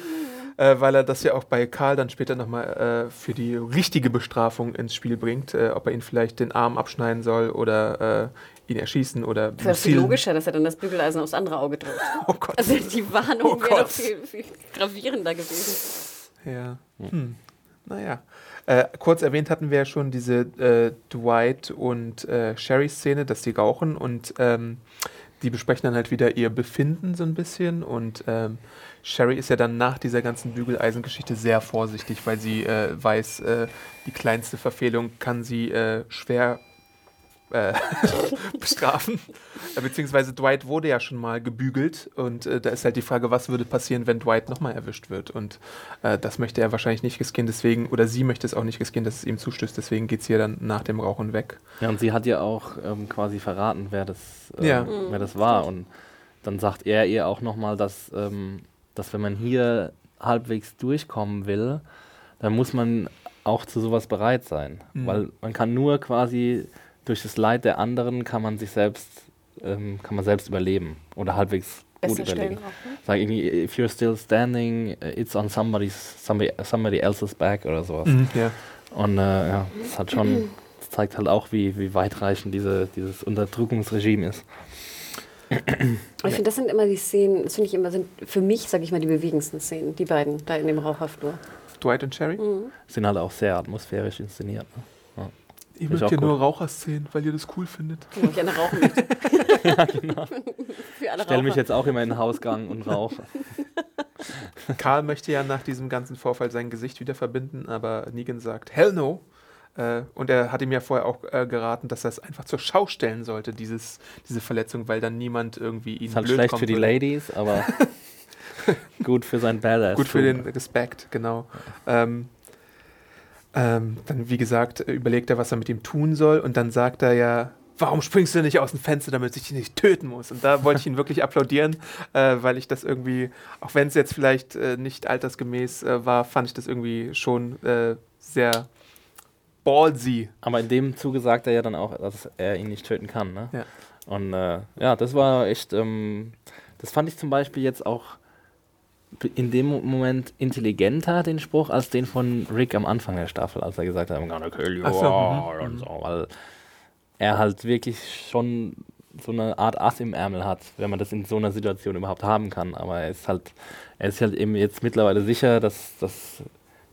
Äh, weil er das ja auch bei Karl dann später nochmal äh, für die richtige Bestrafung ins Spiel bringt, äh, ob er ihn vielleicht den Arm abschneiden soll oder äh, ihn erschießen oder Das wäre viel logischer, dass er dann das Bügeleisen aufs andere Auge drückt. Oh Gott. Also die Warnung Oh wäre doch viel, viel gravierender gewesen. Ja. Hm. Naja. Äh, kurz erwähnt hatten wir ja schon diese äh, Dwight und äh, Sherry-Szene, dass sie rauchen und ähm, die besprechen dann halt wieder ihr Befinden so ein bisschen und ähm, Sherry ist ja dann nach dieser ganzen Bügeleisengeschichte sehr vorsichtig, weil sie äh, weiß, äh, die kleinste Verfehlung kann sie äh, schwer äh, bestrafen. Äh, Beziehungsweise Dwight wurde ja schon mal gebügelt und äh, da ist halt die Frage, was würde passieren, wenn Dwight nochmal erwischt wird. Und äh, das möchte er wahrscheinlich nicht riskieren, deswegen, oder sie möchte es auch nicht riskieren, dass es ihm zustößt, deswegen geht sie ja dann nach dem Rauchen weg. Ja, und sie hat ja auch ähm, quasi verraten, wer das, ähm, Ja. wer das war. Und dann sagt er ihr auch nochmal, dass, ähm, dass wenn man hier halbwegs durchkommen will, dann muss man auch zu sowas bereit sein. Mhm. Weil man kann nur quasi durch das Leid der anderen kann man sich selbst, ähm, kann man selbst überleben oder halbwegs gut überleben. Ne? Sag irgendwie, if you're still standing, uh, it's on somebody's, somebody, somebody else's back oder sowas. Ja. Und äh, ja, das hat schon, das zeigt halt auch, wie, wie weitreichend diese, dieses Unterdrückungsregime ist. Ich finde, das sind immer die Szenen, das finde ich immer, sind für mich, sage ich mal, die bewegendsten Szenen, die beiden da in dem Raucherflur. Dwight und Sherry? Sind halt auch sehr atmosphärisch inszeniert. Ne? Ihr ich mögt ja nur Raucherszenen, weil ihr das cool findet. Wo ich eine rauchen möchte. ja, genau. Für alle Ich stelle mich jetzt auch immer in den Hausgang und rauche. Karl möchte ja nach diesem ganzen Vorfall sein Gesicht wieder verbinden, aber Negan sagt, hell no. Äh, und er hat ihm ja vorher auch äh, geraten, dass er es einfach zur Schau stellen sollte, dieses, diese Verletzung, weil dann niemand irgendwie ihn Ist halt blöd schlecht für die würde. Ladies, aber gut für sein Badass. Gut für den Respekt, genau. Ähm, ähm, dann, wie gesagt, überlegt er, was er mit ihm tun soll und dann sagt er ja, warum springst du nicht aus dem Fenster, damit ich dich nicht töten muss? Und da wollte ich ihn wirklich applaudieren, äh, weil ich das irgendwie, auch wenn es jetzt vielleicht äh, nicht altersgemäß äh, war, fand ich das irgendwie schon äh, sehr ballsy. Aber in dem Zuge sagt er ja dann auch, dass er ihn nicht töten kann. Ne? Ja. Und äh, ja, das war echt, ähm, das fand ich zum Beispiel jetzt auch in dem Mo- Moment intelligenter, den Spruch, als den von Rick am Anfang der Staffel, als er gesagt hat, I'm gonna kill you so, all mhm, und so, weil er halt wirklich schon so eine Art Ass im Ärmel hat, wenn man das in so einer Situation überhaupt haben kann. Aber er ist halt, er ist halt eben jetzt mittlerweile sicher, dass, dass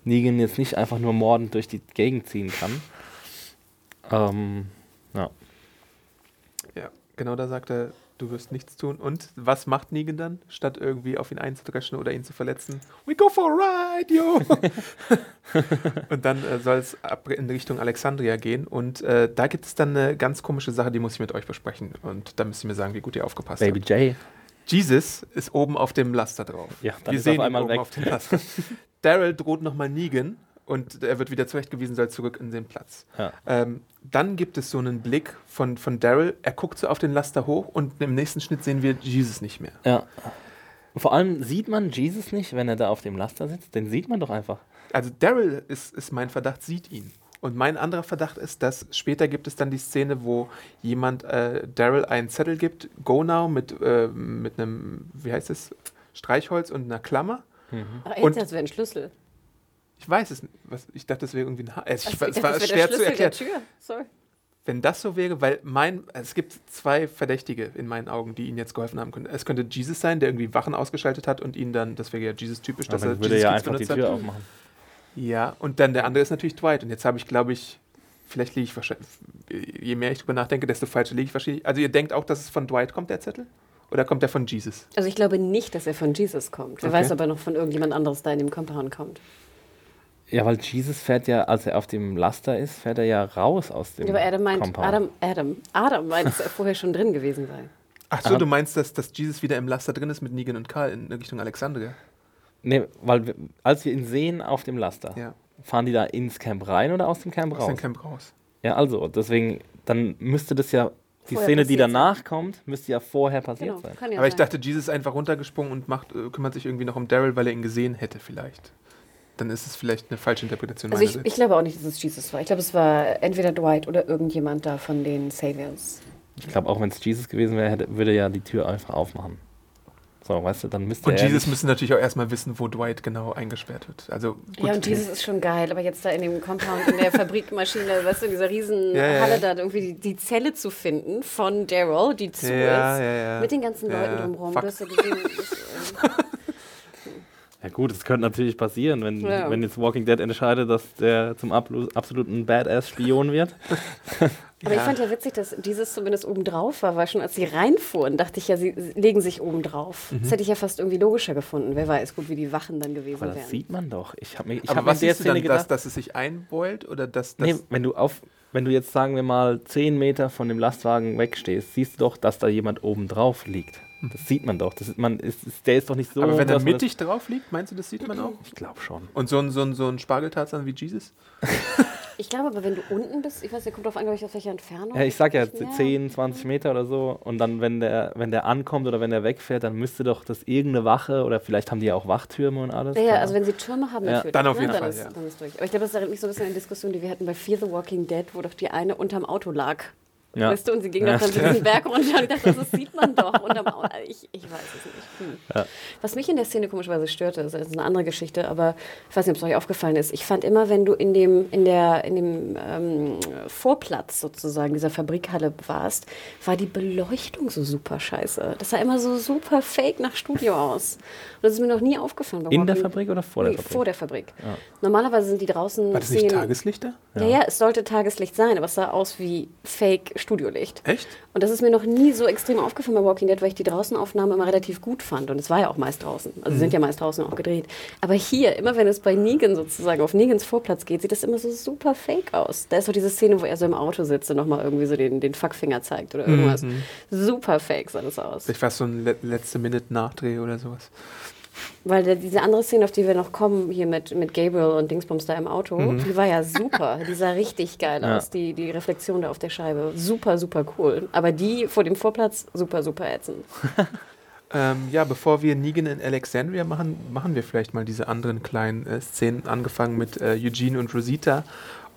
Negan jetzt nicht einfach nur mordend durch die Gegend ziehen kann. Ähm, ja. Ja, genau da sagt er, du wirst nichts tun. Und was macht Negan dann, statt irgendwie auf ihn einzudreschen oder ihn zu verletzen? We go for a ride, yo! und dann äh, soll es in Richtung Alexandria gehen. Und äh, da gibt es dann eine ganz komische Sache, die muss ich mit euch besprechen. Und da müsst ihr mir sagen, wie gut ihr aufgepasst Baby habt. J. Jesus ist oben auf dem Laster drauf. Ja, dann Wir ist sehen auf ihn einmal oben weg. auf dem Laster. Daryl droht nochmal Negan und er wird wieder zurechtgewiesen, soll zurück in den Platz. Ja. Ähm, dann gibt es so einen Blick von, von Daryl, er guckt so auf den Laster hoch und im nächsten Schnitt sehen wir Jesus nicht mehr. Ja. Vor allem sieht man Jesus nicht, wenn er da auf dem Laster sitzt. Den sieht man doch einfach. Also Daryl ist, ist mein Verdacht, sieht ihn. Und mein anderer Verdacht ist, dass später gibt es dann die Szene, wo jemand äh, Daryl einen Zettel gibt, Go Now, mit, äh, mit einem, wie heißt es, Streichholz und einer Klammer. Ach, Und- jetzt, das wäre ein Schlüssel. Ich weiß es nicht. Was, ich dachte, das wäre irgendwie ein ha also ich, Es war schwer der zu erklären. Der Tür. Sorry. wenn das so wäre, weil mein, es gibt zwei Verdächtige in meinen Augen, die ihnen jetzt geholfen haben können. Es könnte Jesus sein, der irgendwie Wachen ausgeschaltet hat und ihn dann, das wäre ja Jesus-typisch, dass dann er würde Jesus ja Kids einfach die benutzt Tür hat. aufmachen. Ja, und dann der andere ist natürlich Dwight. Und jetzt habe ich, glaube ich, vielleicht liege ich wahrscheinlich, je mehr ich drüber nachdenke, desto falscher liege ich wahrscheinlich. Also ihr denkt auch, dass es von Dwight kommt, der Zettel? Oder kommt der von Jesus? Also ich glaube nicht, dass er von Jesus kommt. Wer Okay. weiß, ob er noch von irgendjemand anderes da in dem Compound kommt. Ja, weil Jesus fährt ja, als er auf dem Laster ist, fährt er ja raus aus dem Ja, aber Adam meint, Compound. Adam, Adam, Adam meint, dass er vorher schon drin gewesen sei. Ach so, Aber- du meinst, dass, dass Jesus wieder im Laster drin ist mit Negan und Karl in Richtung Alexandria? Nee, weil wir, als wir ihn sehen auf dem Laster, Ja, fahren die da ins Camp rein oder aus dem Camp aus raus? dem Camp raus. Ja, also, deswegen, dann müsste das ja, die Vorher Szene, die danach kommt, müsste ja vorher passiert Genau, sein. ja Aber ich sein. dachte, Jesus ist einfach runtergesprungen und macht, äh, kümmert sich irgendwie noch um Daryl, weil er ihn gesehen hätte vielleicht. Dann ist es vielleicht eine falsche Interpretation Also ich, ich glaube auch nicht, dass es Jesus war. Ich glaube, es war entweder Dwight oder irgendjemand da von den Saviors. Ich glaube, auch wenn es Jesus gewesen wäre, hätte, würde er ja die Tür einfach aufmachen. So, weißt du, dann müsste und er Jesus müssen natürlich auch erstmal wissen, wo Dwight genau eingesperrt wird. Also gut, Ja, und Jesus ist schon geil, aber jetzt da in dem Compound, in der Fabrikmaschine, weißt du, in dieser riesen Ja, ja, Halle ja. da irgendwie die, die Zelle zu finden von Daryl, die zu Ja, ist, ja, ja. mit den ganzen Ja, Leuten drumherum. Fuck. Du hast ja gesehen, das, ähm, Ja gut, es könnte natürlich passieren, wenn, Ja. wenn jetzt Walking Dead entscheidet, dass der zum absoluten Badass-Spion wird. Aber ich Ja. fand ja witzig, dass dieses zumindest oben drauf war, weil schon als sie reinfuhren, dachte ich ja, sie legen sich oben drauf. Mhm. Das hätte ich ja fast irgendwie logischer gefunden. Wer weiß, gut, wie die Wachen dann gewesen Aber das wären. sieht man doch. Ich habe mir, ich Aber hab was siehst du dann, Szene dass, gedacht, dass es sich einbeult oder dass das nee, wenn du auf, wenn du jetzt sagen wir mal 10 Meter von dem Lastwagen wegstehst, siehst du doch, dass da jemand oben drauf liegt. Das sieht man doch. Das ist, man ist, ist, der ist doch nicht so. aber wenn er mittig drauf liegt, meinst du, das sieht man auch? Ich glaube schon. Und so ein, so ein, so ein Spargeltarzan wie Jesus? Ich glaube aber, wenn du unten bist, ich weiß, der kommt drauf an, glaube ich, aus welcher Entfernung. Ja, ich sag ja Ja. 10, 20 Meter oder so. Und dann, wenn der, wenn der ankommt oder wenn der wegfährt, dann müsste doch das irgendeine Wache oder vielleicht haben die ja auch Wachtürme und alles. Ja, ja, also wenn sie Türme haben, Ja. Dann auf ne, jeden dann Fall, Ist, ja. Dann ist durch. Aber ich glaube, das erinnert mich so ein bisschen an die Diskussion, die wir hatten bei Fear the Walking Dead, wo doch die eine unterm Auto lag. Ja. Weißt du, und sie ging Ja, doch dann stimmt. diesen Berg runter und ich dachte, das sieht man doch unterm Auto. Ich, ich weiß es nicht. Hm. Ja. Was mich in der Szene komischerweise störte, das ist eine andere Geschichte, aber ich weiß nicht, ob es euch aufgefallen ist. Ich fand immer, wenn du in dem, in der, in dem ähm, Vorplatz sozusagen dieser Fabrikhalle warst, war die Beleuchtung so super scheiße. Das sah immer so super fake nach Studio aus. Und das ist mir noch nie aufgefallen. In der Fabrik oder vor der Nee, Fabrik? Vor der Fabrik. Normalerweise sind die draußen. War das nicht Szenen- Tageslichter? ja, ja, es sollte Tageslicht sein, aber es sah aus wie Fake-Studiolicht. Echt? Und das ist mir noch nie so extrem aufgefallen bei Walking Dead, weil ich die Draußenaufnahmen immer relativ gut fand. Und es war ja auch meist draußen. Also sie sind ja meist draußen auch gedreht. Aber hier, immer wenn es bei Negan sozusagen auf Negans Vorplatz geht, sieht das immer so super fake aus. Da ist so diese Szene, wo er so im Auto sitzt und nochmal irgendwie so den, den Fuckfinger zeigt oder irgendwas. Super fake sah das aus. War es so ein le letzte Minute-Nachdreh oder sowas. Weil diese andere Szene, auf die wir noch kommen, hier mit, mit Gabriel und Dingsbums da im Auto, die war ja super. Die sah richtig geil Ja. aus, die, die Reflexion da auf der Scheibe. Super, super cool. Aber die vor dem Vorplatz, super, super ätzend. Ähm, ja, bevor wir Negan in Alexandria machen, machen wir vielleicht mal diese anderen kleinen äh, Szenen, angefangen mit äh, Eugene und Rosita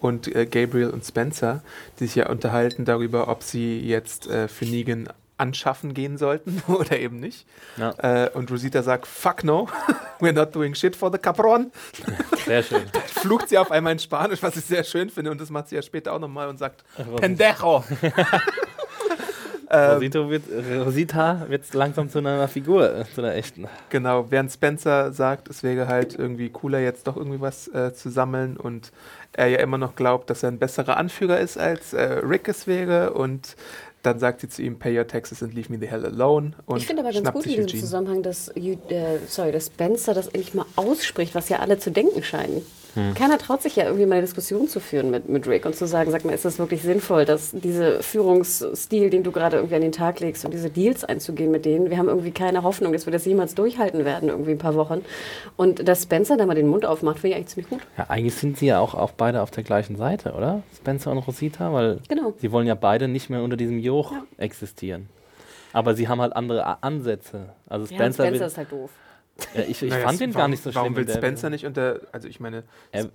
und äh, Gabriel und Spencer, die sich ja unterhalten darüber, ob sie jetzt äh, für Negan anschaffen gehen sollten oder eben nicht. Ja. Äh, und Rosita sagt, fuck no, we're not doing shit for the Capron. Sehr schön. Flucht sie auf einmal in Spanisch, was ich sehr schön finde und das macht sie ja später auch nochmal und sagt. Pendejo. Ähm, Rosita wird, Rosita wird langsam zu einer Figur, äh, zu einer echten. Genau, während Spencer sagt, es wäre halt irgendwie cooler, jetzt doch irgendwie was äh, zu sammeln und er ja immer noch glaubt, dass er ein besserer Anführer ist, als äh, Rick es wäre und dann sagt sie zu ihm, pay your taxes and leave me the hell alone und ich finde aber ganz gut in diesem. Zusammenhang, dass, äh, sorry, dass Spencer das endlich mal ausspricht, was ja alle zu denken scheinen. Keiner traut sich ja irgendwie mal eine Diskussion zu führen mit, mit Rick und zu sagen, sag mal, ist das wirklich sinnvoll, dass dieser Führungsstil, den du gerade irgendwie an den Tag legst und diese Deals einzugehen mit denen, wir haben irgendwie keine Hoffnung, dass wir das jemals durchhalten werden, irgendwie ein paar Wochen. Und dass Spencer da mal den Mund aufmacht, finde ich eigentlich ziemlich gut. Ja, eigentlich sind sie ja auch, auch beide auf der gleichen Seite, oder? Spencer und Rosita, weil Genau. sie wollen ja beide nicht mehr unter diesem Joch Ja. existieren. Aber sie haben halt andere Ansätze. Also Ja, Spencer, Spencer will, ist halt doof. Ja, ich, ich Naja, fand ihn warum, gar nicht so schlimm. Warum will Spencer nicht unter, also ich meine, Er,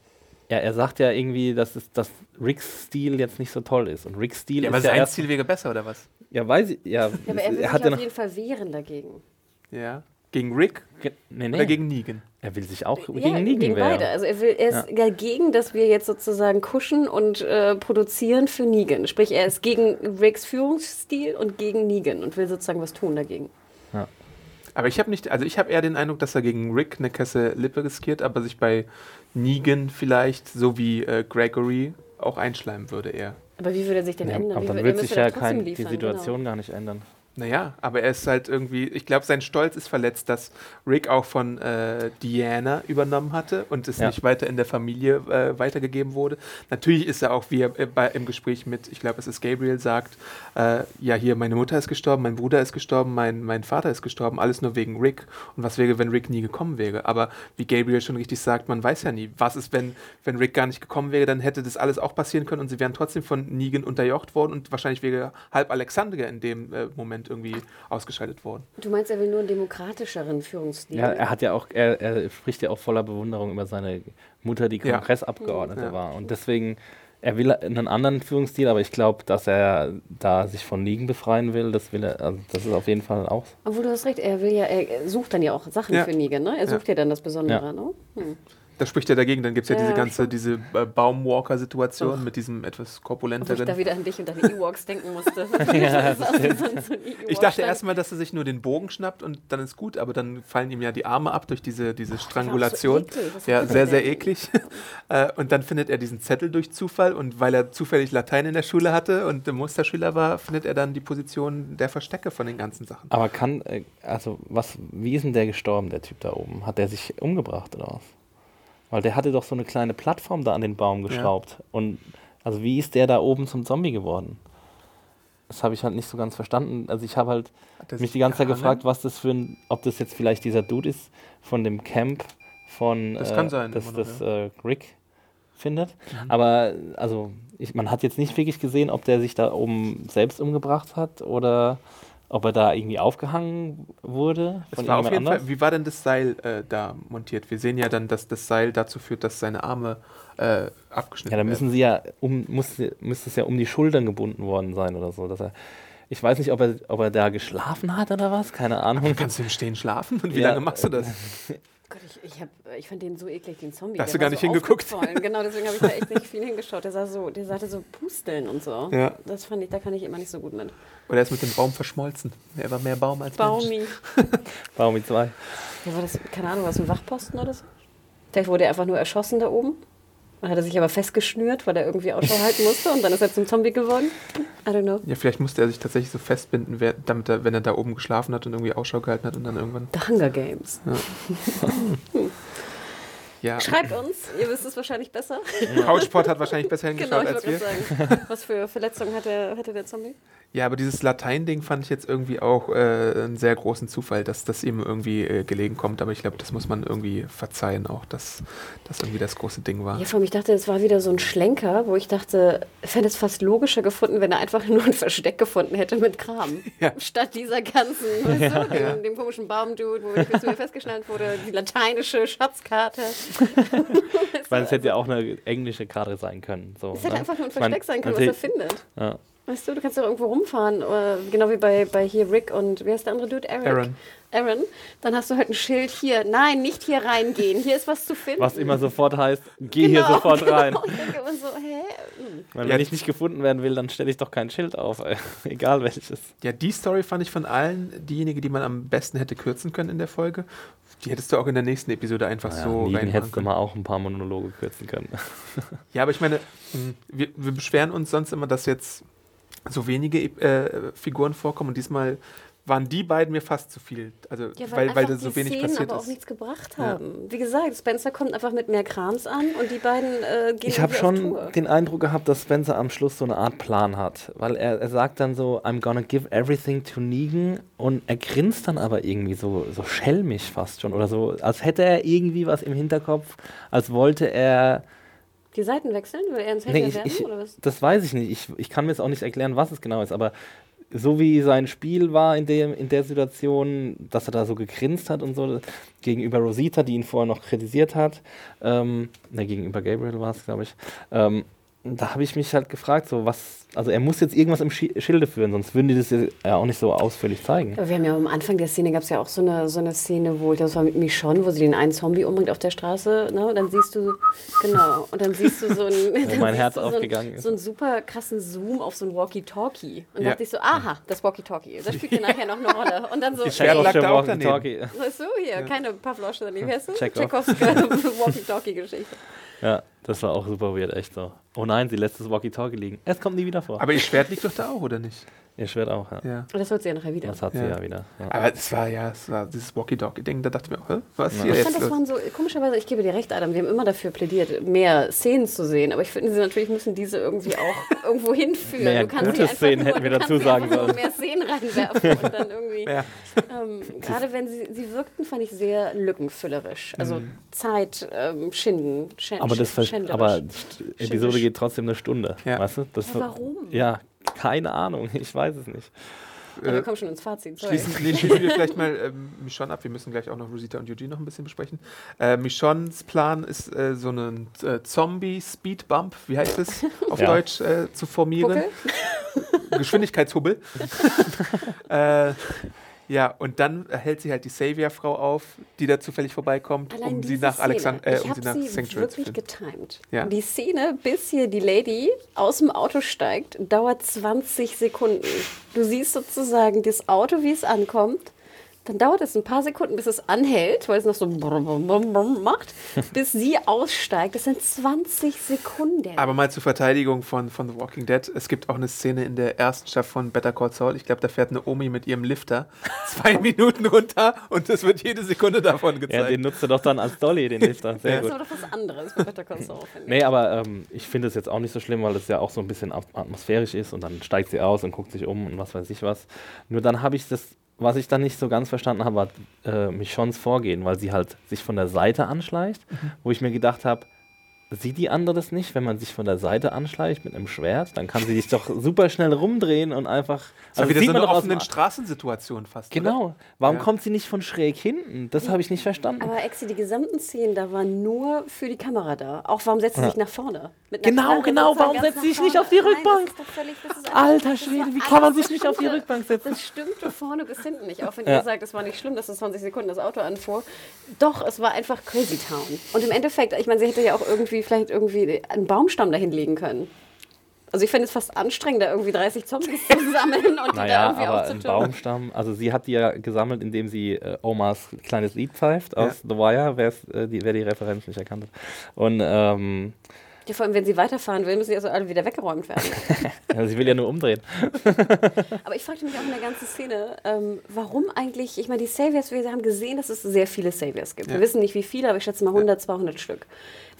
ja, er sagt ja irgendwie, dass, es, dass Ricks Stil jetzt nicht so toll ist. Und Ricks Stil ja, aber ist ja sein erst, Ziel wäre besser oder was? Ja, weiß ich. Ja, Ja, aber er will er sich hat ja auf noch, jeden Fall wehren dagegen. Ja. Gegen Rick Ge nee, oder gegen Negan? Er will sich auch Ja, gegen Negan gegen wehren. beide. Also er, will, er ist dagegen, dass wir jetzt sozusagen kuschen und äh, produzieren für Negan. Sprich, er ist gegen Ricks Führungsstil und gegen Negan und will sozusagen was tun dagegen. Aber ich habe nicht, also ich habe eher den Eindruck, dass er gegen Rick eine Kesse Lippe riskiert, aber sich bei Negan vielleicht, so wie äh, Gregory, auch einschleimen würde er. Aber wie würde er sich denn Ja, ändern? aber Wie dann wür- wird er sich ja kein, die liefern, Situation gar nicht ändern. Naja, aber er ist halt irgendwie, ich glaube, sein Stolz ist verletzt, dass Rick auch von äh, Diana übernommen hatte und es Ja. nicht weiter in der Familie äh, weitergegeben wurde. Natürlich ist er auch, wie er äh, bei, im Gespräch mit, ich glaube, es ist Gabriel, sagt, äh, ja, hier, meine Mutter ist gestorben, mein Bruder ist gestorben, mein, mein Vater ist gestorben, alles nur wegen Rick. Und was wäre, wenn Rick nie gekommen wäre? Aber wie Gabriel schon richtig sagt, man weiß ja nie. Was ist, wenn, wenn Rick gar nicht gekommen wäre, dann hätte das alles auch passieren können und sie wären trotzdem von Negan unterjocht worden und wahrscheinlich wäre halb Alexandria in dem äh, Irgendwie ausgeschaltet worden. Du meinst, er will nur einen demokratischeren Führungsstil? Ja, er hat ja auch, er, er spricht ja auch voller Bewunderung über seine Mutter, die Ja. Kongressabgeordnete Ja. war. Und deswegen, er will einen anderen Führungsstil, aber ich glaube, dass er da sich von Ligen befreien will, das will er, also das ist auf jeden Fall auch. Obwohl du hast recht, er will ja, er sucht dann ja auch Sachen Ja. für Negan, ne? Er sucht ja, dann das Besondere, Ja. ne? Hm. Da spricht er dagegen. Dann gibt es ja, Ja, diese ganze, diese äh, Baumwalker-Situation mit diesem etwas Ob ich korpulenteren. da wieder an dich und deine Ewoks denken musste. Ja, Das so so Ich dachte erstmal, dass er sich nur den Bogen schnappt und dann ist gut, aber dann fallen ihm ja die Arme ab durch diese, diese so Strangulation. eklig. Was ja, sehr, sehr eklig. Äh, und dann findet er diesen Zettel durch Zufall und weil er zufällig Latein in der Schule hatte und Musterschüler war, findet er dann die Position der Verstecke von den ganzen Sachen. Aber kann, äh, also was, wie ist denn der gestorben, der Typ da oben? Hat der sich umgebracht oder was? Weil der hatte doch so eine kleine Plattform da an den Baum geschraubt. Und also wie ist der da oben zum Zombie geworden? Das habe ich halt nicht so ganz verstanden. Also ich habe halt er mich die ganze Zeit gefragt, was das für ein, ob das jetzt vielleicht dieser Dude ist von dem Camp von Das äh, kann sein, das, das äh, Rick findet. Aber also ich, man hat jetzt nicht wirklich gesehen, ob der sich da oben selbst umgebracht hat oder ob er da irgendwie aufgehangen wurde Es von war auf jeden anders. Fall, wie war denn das Seil äh, da montiert? Wir sehen ja dann, dass das Seil dazu führt, dass seine Arme äh, abgeschnitten Ja, da werden. müssen sie ja um, muss, müsste es ja um die Schultern gebunden worden sein oder so. Dass er, ich weiß nicht, ob er, ob er da geschlafen hat oder was, keine Ahnung. Kannst du im Stehen schlafen? Und wie Ja. lange machst du das? Gott, ich, ich, hab, ich fand den so eklig, den Zombie. Da hast du gar war nicht so hingeguckt. Genau, deswegen habe ich da echt nicht viel hingeschaut. Der, sah so, der hatte so Pusteln und so. Ja. Das fand ich, da kann ich immer nicht so gut mit. Oder er ist mit dem Baum verschmolzen. Er war mehr Baum als Mensch. Baumi. Baumi 2. Ja, war das, keine Ahnung, was ein Wachposten oder so? Vielleicht wurde er einfach nur erschossen da oben. Dann hat er sich aber festgeschnürt, weil er irgendwie Ausschau halten musste und dann ist er zum Zombie geworden. I don't know. Ja, vielleicht musste er sich tatsächlich so festbinden, damit er, wenn er da oben geschlafen hat und irgendwie Ausschau gehalten hat und dann irgendwann. The Hunger Games. Ja, Schreibt uns, ihr wisst es wahrscheinlich besser. Couchpot hat wahrscheinlich besser Genau, hingeschaut ich als wir. sagen. Was für Verletzungen hatte, hatte der Zombie? Ja, aber dieses Latein-Ding fand ich jetzt irgendwie auch äh, einen sehr großen Zufall, dass das ihm irgendwie äh, gelegen kommt. Aber ich glaube, das muss man irgendwie verzeihen, auch dass das irgendwie das große Ding war. Ja, vor allem, ich dachte, es war wieder so ein Schlenker, wo ich dachte, ich fände es fast logischer gefunden, wenn er einfach nur ein Versteck gefunden hätte mit Kram. Ja. Statt dieser ganzen, weißt du, dem, dem komischen Baumdude, wo ich mir festgeschnallt wurde, die lateinische Schatzkarte. Weil es hätte ja auch eine englische Karte sein können. So, Es hätte ne? einfach nur ein Versteck sein können, was er findet. Ja. Weißt du, du kannst doch irgendwo rumfahren, oder genau wie bei, bei hier Rick und wer ist der andere Dude? Eric. Aaron. Aaron. Dann hast du halt ein Schild hier. Nein, nicht hier reingehen. Hier ist was zu finden. Was immer sofort heißt, geh hier Genau, sofort rein. Genau. Ich denke immer so, hä? Weil Ja. wenn ich nicht gefunden werden will, dann stelle ich doch kein Schild auf, egal welches. Ja, die Story fand ich von allen diejenige, die man am besten hätte kürzen können in der Folge. Die hättest du auch in der nächsten Episode einfach Naja, so reinmachen hättest du mal auch ein paar Monologe kürzen können. Ja, aber ich meine, mh, wir, wir beschweren uns sonst immer, dass jetzt so wenige äh, Figuren vorkommen und diesmal waren die beiden mir fast zu viel. Also, Ja, weil, weil, einfach da so die wenig Szenen passiert aber auch ist. nichts gebracht Ja. haben. Wie gesagt, Spencer kommt einfach mit mehr Krams an und die beiden äh, gehen Ich habe schon Tour. den Eindruck gehabt, dass Spencer am Schluss so eine Art Plan hat. Weil er, er sagt dann so, I'm gonna give everything to Negan und er grinst dann aber irgendwie so, so schelmisch fast schon. Oder so, als hätte er irgendwie was im Hinterkopf, als wollte er. Die Seiten wechseln? Will er ins Nee, Hater ich, werden? ich, oder was? das weiß ich nicht. Ich, ich kann mir jetzt auch nicht erklären, was es genau ist, aber so wie sein Spiel war in, dem, in der Situation, dass er da so gegrinst hat und so, gegenüber Rosita, die ihn vorher noch kritisiert hat, ähm, ne, gegenüber Gabriel war es, glaube ich, ähm, da habe ich mich halt gefragt, so was, also er muss jetzt irgendwas im Schi- Schilde führen, sonst würden die das ja auch nicht so ausführlich zeigen. Wir haben ja am Anfang der Szene gab es ja auch so eine, so eine Szene, wo das war mit Michonne, wo sie den einen Zombie umbringt auf der Straße, ne? Und dann siehst du, genau, und dann siehst du so ein, mein Herz du so aufgegangen ein, ist. so einen super krassen Zoom auf so ein Walkie-Talkie. Und Ja. dachte ich so, aha, das Walkie-Talkie, das spielt ja nachher noch eine Rolle. Und dann so, Die Schwert lag da auch Walkie-Talkie. Weißt du, hier, keine Pavlosche daneben. Wie heißt du? Tchaikovsky Walkie-Talkie-Geschichte. Ja, das war auch super weird, echt so. Oh nein, sie lässt das Walkie-Talkie liegen. Es kommt nie wieder vor. Aber ihr Schwert liegt doch da auch, oder nicht? Ihr Schwert auch, ja. Ja. Und das wird sie ja nachher wieder. Das hat sie Ja. ja, wieder. Ja. Aber es war ja, es war dieses Walkie-Talkie-Ding, da dachte ich mir auch, hä, was ist hier Ich jetzt fand, das los? waren so, komischerweise, ich gebe dir recht, Adam, wir haben immer dafür plädiert, mehr Szenen zu sehen. Aber ich finde, sie natürlich müssen diese irgendwie auch irgendwo hinführen. Mehr du kannst gute Szenen nur, hätten wir dazu sagen sollen. mehr Szenen reinwerfen und dann irgendwie. Ja. Ähm, Gerade wenn sie, sie wirkten, fand ich sehr lückenfüllerisch. Also Mhm. Zeit ähm, schinden. Schen, Aber, das schänderisch. aber die Episode geht trotzdem eine Stunde, Ja. weißt du? Das Ja, warum? Ja, keine Ahnung, ich weiß es nicht. Ja, wir kommen schon ins Fazit. Sorry. Schließen, nee, schließen wir vielleicht mal ähm, Michonne ab. Wir müssen gleich auch noch Rosita und Eugene noch ein bisschen besprechen. Äh, Michonnes Plan ist, äh, so einen äh, Zombie-Speed-Bump, wie heißt es auf Ja. Deutsch, äh, zu formieren. Puckel? Geschwindigkeitshubbel. äh, ja, und dann hält sie halt die Savior-Frau auf, die da zufällig vorbeikommt, Allein um sie nach Alexand Szene. äh, um sie nach sie Sanctuary zu finden. getimed. Ja. Die Szene, bis hier die Lady aus dem Auto steigt, dauert 20 Sekunden. Du siehst sozusagen das Auto, wie es ankommt. Dann dauert es ein paar Sekunden, bis es anhält, weil es noch so brumm, brumm, brumm, brumm macht, bis sie aussteigt. Das sind 20 Sekunden. Aber mal zur Verteidigung von, von The Walking Dead. Es gibt auch eine Szene in der ersten Staffel von Better Call Saul. Ich glaube, da fährt eine Omi mit ihrem Lifter zwei Minuten runter und es wird jede Sekunde davon Ja, gezeigt. den nutzt du doch dann als Dolly, den Lifter. Sehr das ist gut. aber doch was anderes bei Better Call Saul, finde ich. Nee, aber ähm, ich finde es jetzt auch nicht so schlimm, weil es ja auch so ein bisschen at- atmosphärisch ist und dann steigt sie aus und guckt sich um und was weiß ich was. Nur dann habe ich das, was ich dann nicht so ganz verstanden habe, war äh, Michons Vorgehen, weil sie halt sich von der Seite anschleicht, wo ich mir gedacht habe, sieht die andere das nicht, wenn man sich von der Seite anschleicht mit einem Schwert? Dann kann sie sich doch super schnell rumdrehen und einfach. Das war wieder sieht so man eine doch aus dem offene Straßensituation fast. Oder? Genau. Warum Ja. kommt sie nicht von schräg hinten? Das habe ich nicht verstanden. Aber Exi, die gesamten Szenen da waren nur für die Kamera da. Auch warum setzt sie sich nach vorne? Genau, genau, warum setzt sie sich nicht auf die Nein, Rückbank? Das ist doch völlig, das ist Alter Schwede, wie kann man sich nicht auf die. Rückbank setzen? Das stimmte vorne bis hinten nicht. Auch wenn Ja. ihr sagt, es war nicht schlimm, dass es 20 Sekunden das Auto anfuhr. Doch, es war einfach Crazy Town. Und im Endeffekt, ich meine, sie hätte ja auch irgendwie vielleicht irgendwie einen Baumstamm dahin legen können. Also ich fände es fast anstrengend, da irgendwie 30 Zombies zu sammeln und die da Naja, irgendwie aber ein. Baumstamm, also sie hat die ja gesammelt, indem sie äh, Omas kleines Lied pfeift Ja. aus The Wire, äh, die, wer die Referenz nicht erkannt hat. Und ähm, Ja, vor allem, wenn sie weiterfahren will, müssen die also alle wieder weggeräumt werden. ja, sie will ja nur umdrehen. Aber ich fragte mich auch in der ganzen Szene, ähm, warum eigentlich, ich meine, die Saviors, wir haben gesehen, dass es sehr viele Saviors gibt. Wir Ja. wissen nicht wie viele, aber ich schätze mal 100, 200 Stück.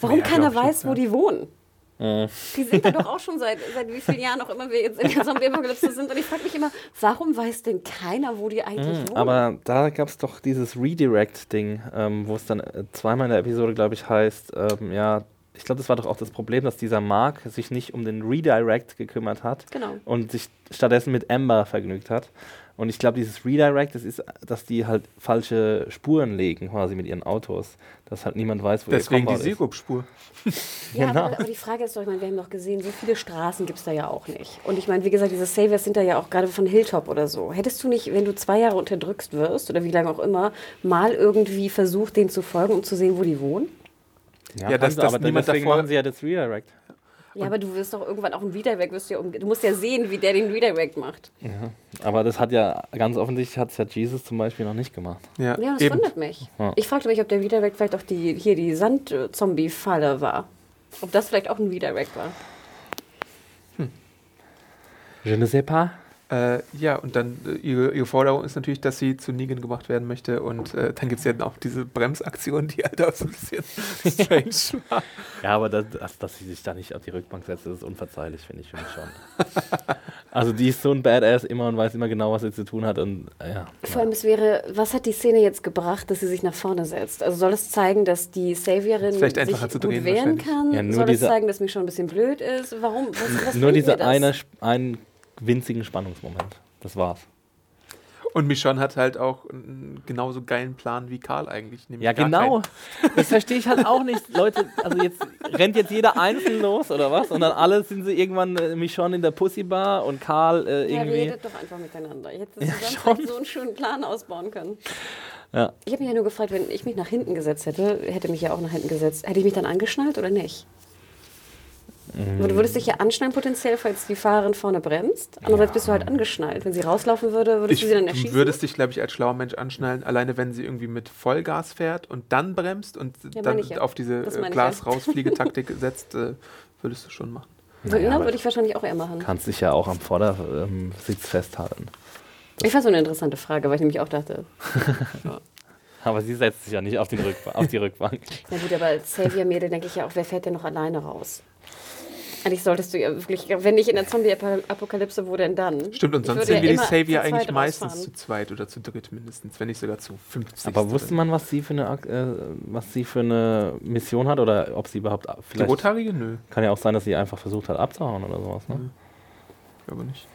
Warum Mehr, keiner weiß, wo ja. die wohnen? Äh, Die sind da doch auch schon seit, seit wie vielen Jahren auch immer wir jetzt in der Zombie-Apokalypse sind. Und ich frage mich immer, warum weiß denn keiner, wo die eigentlich wohnen? Hm, aber da gab es doch dieses Redirect-Ding, ähm, wo es dann äh, zweimal in der Episode, glaube ich, heißt, ähm, ja, ich glaube, das war doch auch das Problem, dass dieser Mark sich nicht um den Redirect gekümmert hat Genau. und sich stattdessen mit Amber vergnügt hat. Und ich glaube, dieses Redirect, das ist, dass die halt falsche Spuren legen, quasi mit ihren Autos. Dass halt niemand weiß, wo Deswegen ihr die Compound ist. Sirupspur. Ja, Genau. aber, aber die Frage ist doch, ich meine, wir haben doch gesehen, so viele Straßen gibt es da ja auch nicht. Und ich meine, wie gesagt, diese Saviors sind da ja auch gerade von Hilltop oder so. Hättest du nicht, wenn du zwei Jahre unterdrückt wirst oder wie lange auch immer, mal irgendwie versucht, denen zu folgen, um zu sehen, wo die wohnen? Ja, haben dass- sie, dass aber niemand deswegen davor- machen sie ja das Redirect. Ja, aber du wirst doch irgendwann auch ein Redirect, wirst du, ja um, du musst ja sehen, wie der den Redirect macht. Aber das hat ja, ganz offensichtlich hat es ja Jesus zum Beispiel noch nicht gemacht. Ja, Ja, das eben. wundert mich. Ja. Ich fragte mich, ob der Redirect vielleicht auch die, hier die Sand-Zombie-Falle war. Ob das vielleicht auch ein Redirect war. Je ne sais pas. Äh, ja, und dann äh, ihre, ihre Forderung ist natürlich, dass sie zu Negan gebracht werden möchte. Und äh, dann gibt es ja auch diese Bremsaktion, die halt auch so ein bisschen strange war. Ja, aber das, dass, dass sie sich da nicht auf die Rückbank setzt, das ist unverzeihlich, finde ich, finde ich schon. also die ist so ein Badass immer und weiß immer genau, was sie zu tun hat und äh, ja. Vor allem, es wäre, was hat die Szene jetzt gebracht, dass sie sich nach vorne setzt? Also soll es zeigen, dass die Saviorin sich gut drehen wehren kann? Ja, nur soll es diese- zeigen, dass mich schon ein bisschen blöd ist? Warum? Was, was Nur dieser das? eine, einen winzigen Spannungsmoment. Das war's. Und Michonne hat halt auch einen genauso geilen Plan wie Karl eigentlich. nämlich Ja, genau. keinen. Das verstehe ich halt auch nicht. Leute, also jetzt rennt jetzt jeder einzeln los oder was? Und dann alle sind sie irgendwann äh, Michonne in der Pussybar und Karl äh, Ja, irgendwie. redet doch einfach miteinander. Ich hätte Ja, zusammen so einen schönen Plan ausbauen können. Ja. Ich habe mich ja nur gefragt, wenn ich mich nach hinten gesetzt hätte, hätte mich ja auch nach hinten gesetzt, hätte ich mich dann angeschnallt oder nicht? Mhm. Du würdest dich ja anschnallen potenziell, falls die Fahrerin vorne bremst. Andererseits bist du halt angeschnallt. Wenn sie rauslaufen würde, würdest Ich du sie dann erschießen? würdest dich, glaube ich, als schlauer Mensch anschnallen, alleine wenn sie irgendwie mit Vollgas fährt und dann bremst und Ja, dann ja. auf diese Das ja. Glas-Rausfliegetaktik setzt, äh, würdest du schon machen. so, Naja, ja, aber würde ich wahrscheinlich auch eher machen. Kannst dich ja auch am Vordersitz festhalten. Ich fand so eine interessante Frage, weil ich nämlich auch dachte, Aber sie setzt sich ja nicht auf, den Rückba auf die Rückbank. na gut, aber als Savior-Mädel denke ich ja auch, wer fährt denn noch alleine raus? Eigentlich solltest du ja wirklich, wenn nicht in der Zombie-Apokalypse, wo denn dann? Stimmt, und Ich sonst sind ja wir die immer Savior eigentlich meistens zu zweit oder zu dritt mindestens, wenn nicht sogar zu 50. Aber wusste man, was sie für eine, äh, was sie für eine Mission hat oder ob sie überhaupt Die vielleicht Rothaarige? Nö, kann ja auch sein, dass sie einfach versucht hat abzuhauen oder sowas. Ne? glaube nicht.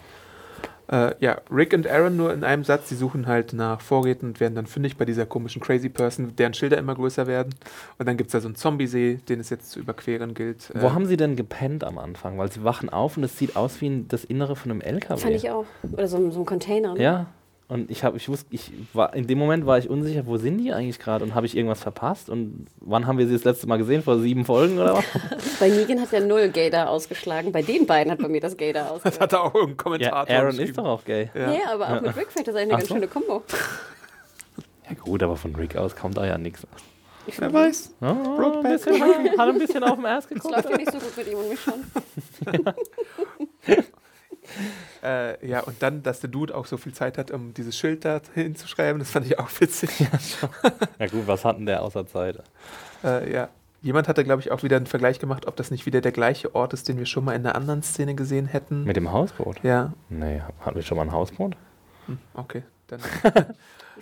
Äh, ja, Rick und Aaron nur in einem Satz, sie suchen halt nach Vorräten und werden dann fündig bei dieser komischen Crazy Person, deren Schilder immer größer werden. Und dann gibt es da so einen Zombiesee, den es jetzt zu überqueren gilt. Wo Äh, haben sie denn gepennt am Anfang? Weil sie wachen auf und es sieht aus wie ein, das Innere von einem LKW. Fand ich auch. Oder so, so ein Container. ne? Ja. Und ich habe, ich wusste, ich war in dem Moment war ich unsicher, wo sind die eigentlich gerade und habe ich irgendwas verpasst? Und wann haben wir sie das letzte Mal gesehen? Vor sieben Folgen oder was? Bei Negan hat ja null Gator ausgeschlagen. Bei den beiden hat bei mir das Gator das ausgeschlagen. hat er auch irgendein ja, Kommentator Aaron ist doch auch gay. Ja. Ja, aber auch mit Rick fällt das eigentlich eine Ach ganz so. schöne Kombo. Ja gut, aber von Rick aus kommt da ja nichts. Ich Wer weiß. Ja, Brokeback ein bisschen, hat, ein bisschen auf dem Erst Es geguckt. läuft ja nicht so gut mit ihm und mich schon. Äh, ja, und dann, dass der Dude auch so viel Zeit hat, um dieses Schild da hinzuschreiben, das fand ich auch witzig. Ja gut, was hat denn der außer Zeit? Äh, ja. Jemand hatte, glaube ich, auch wieder einen Vergleich gemacht, ob das nicht wieder der gleiche Ort ist, den wir schon mal in einer anderen Szene gesehen hätten. Mit dem Hausboot? ja, Nee, hatten wir schon mal ein Hausboot? hm, okay. Dann,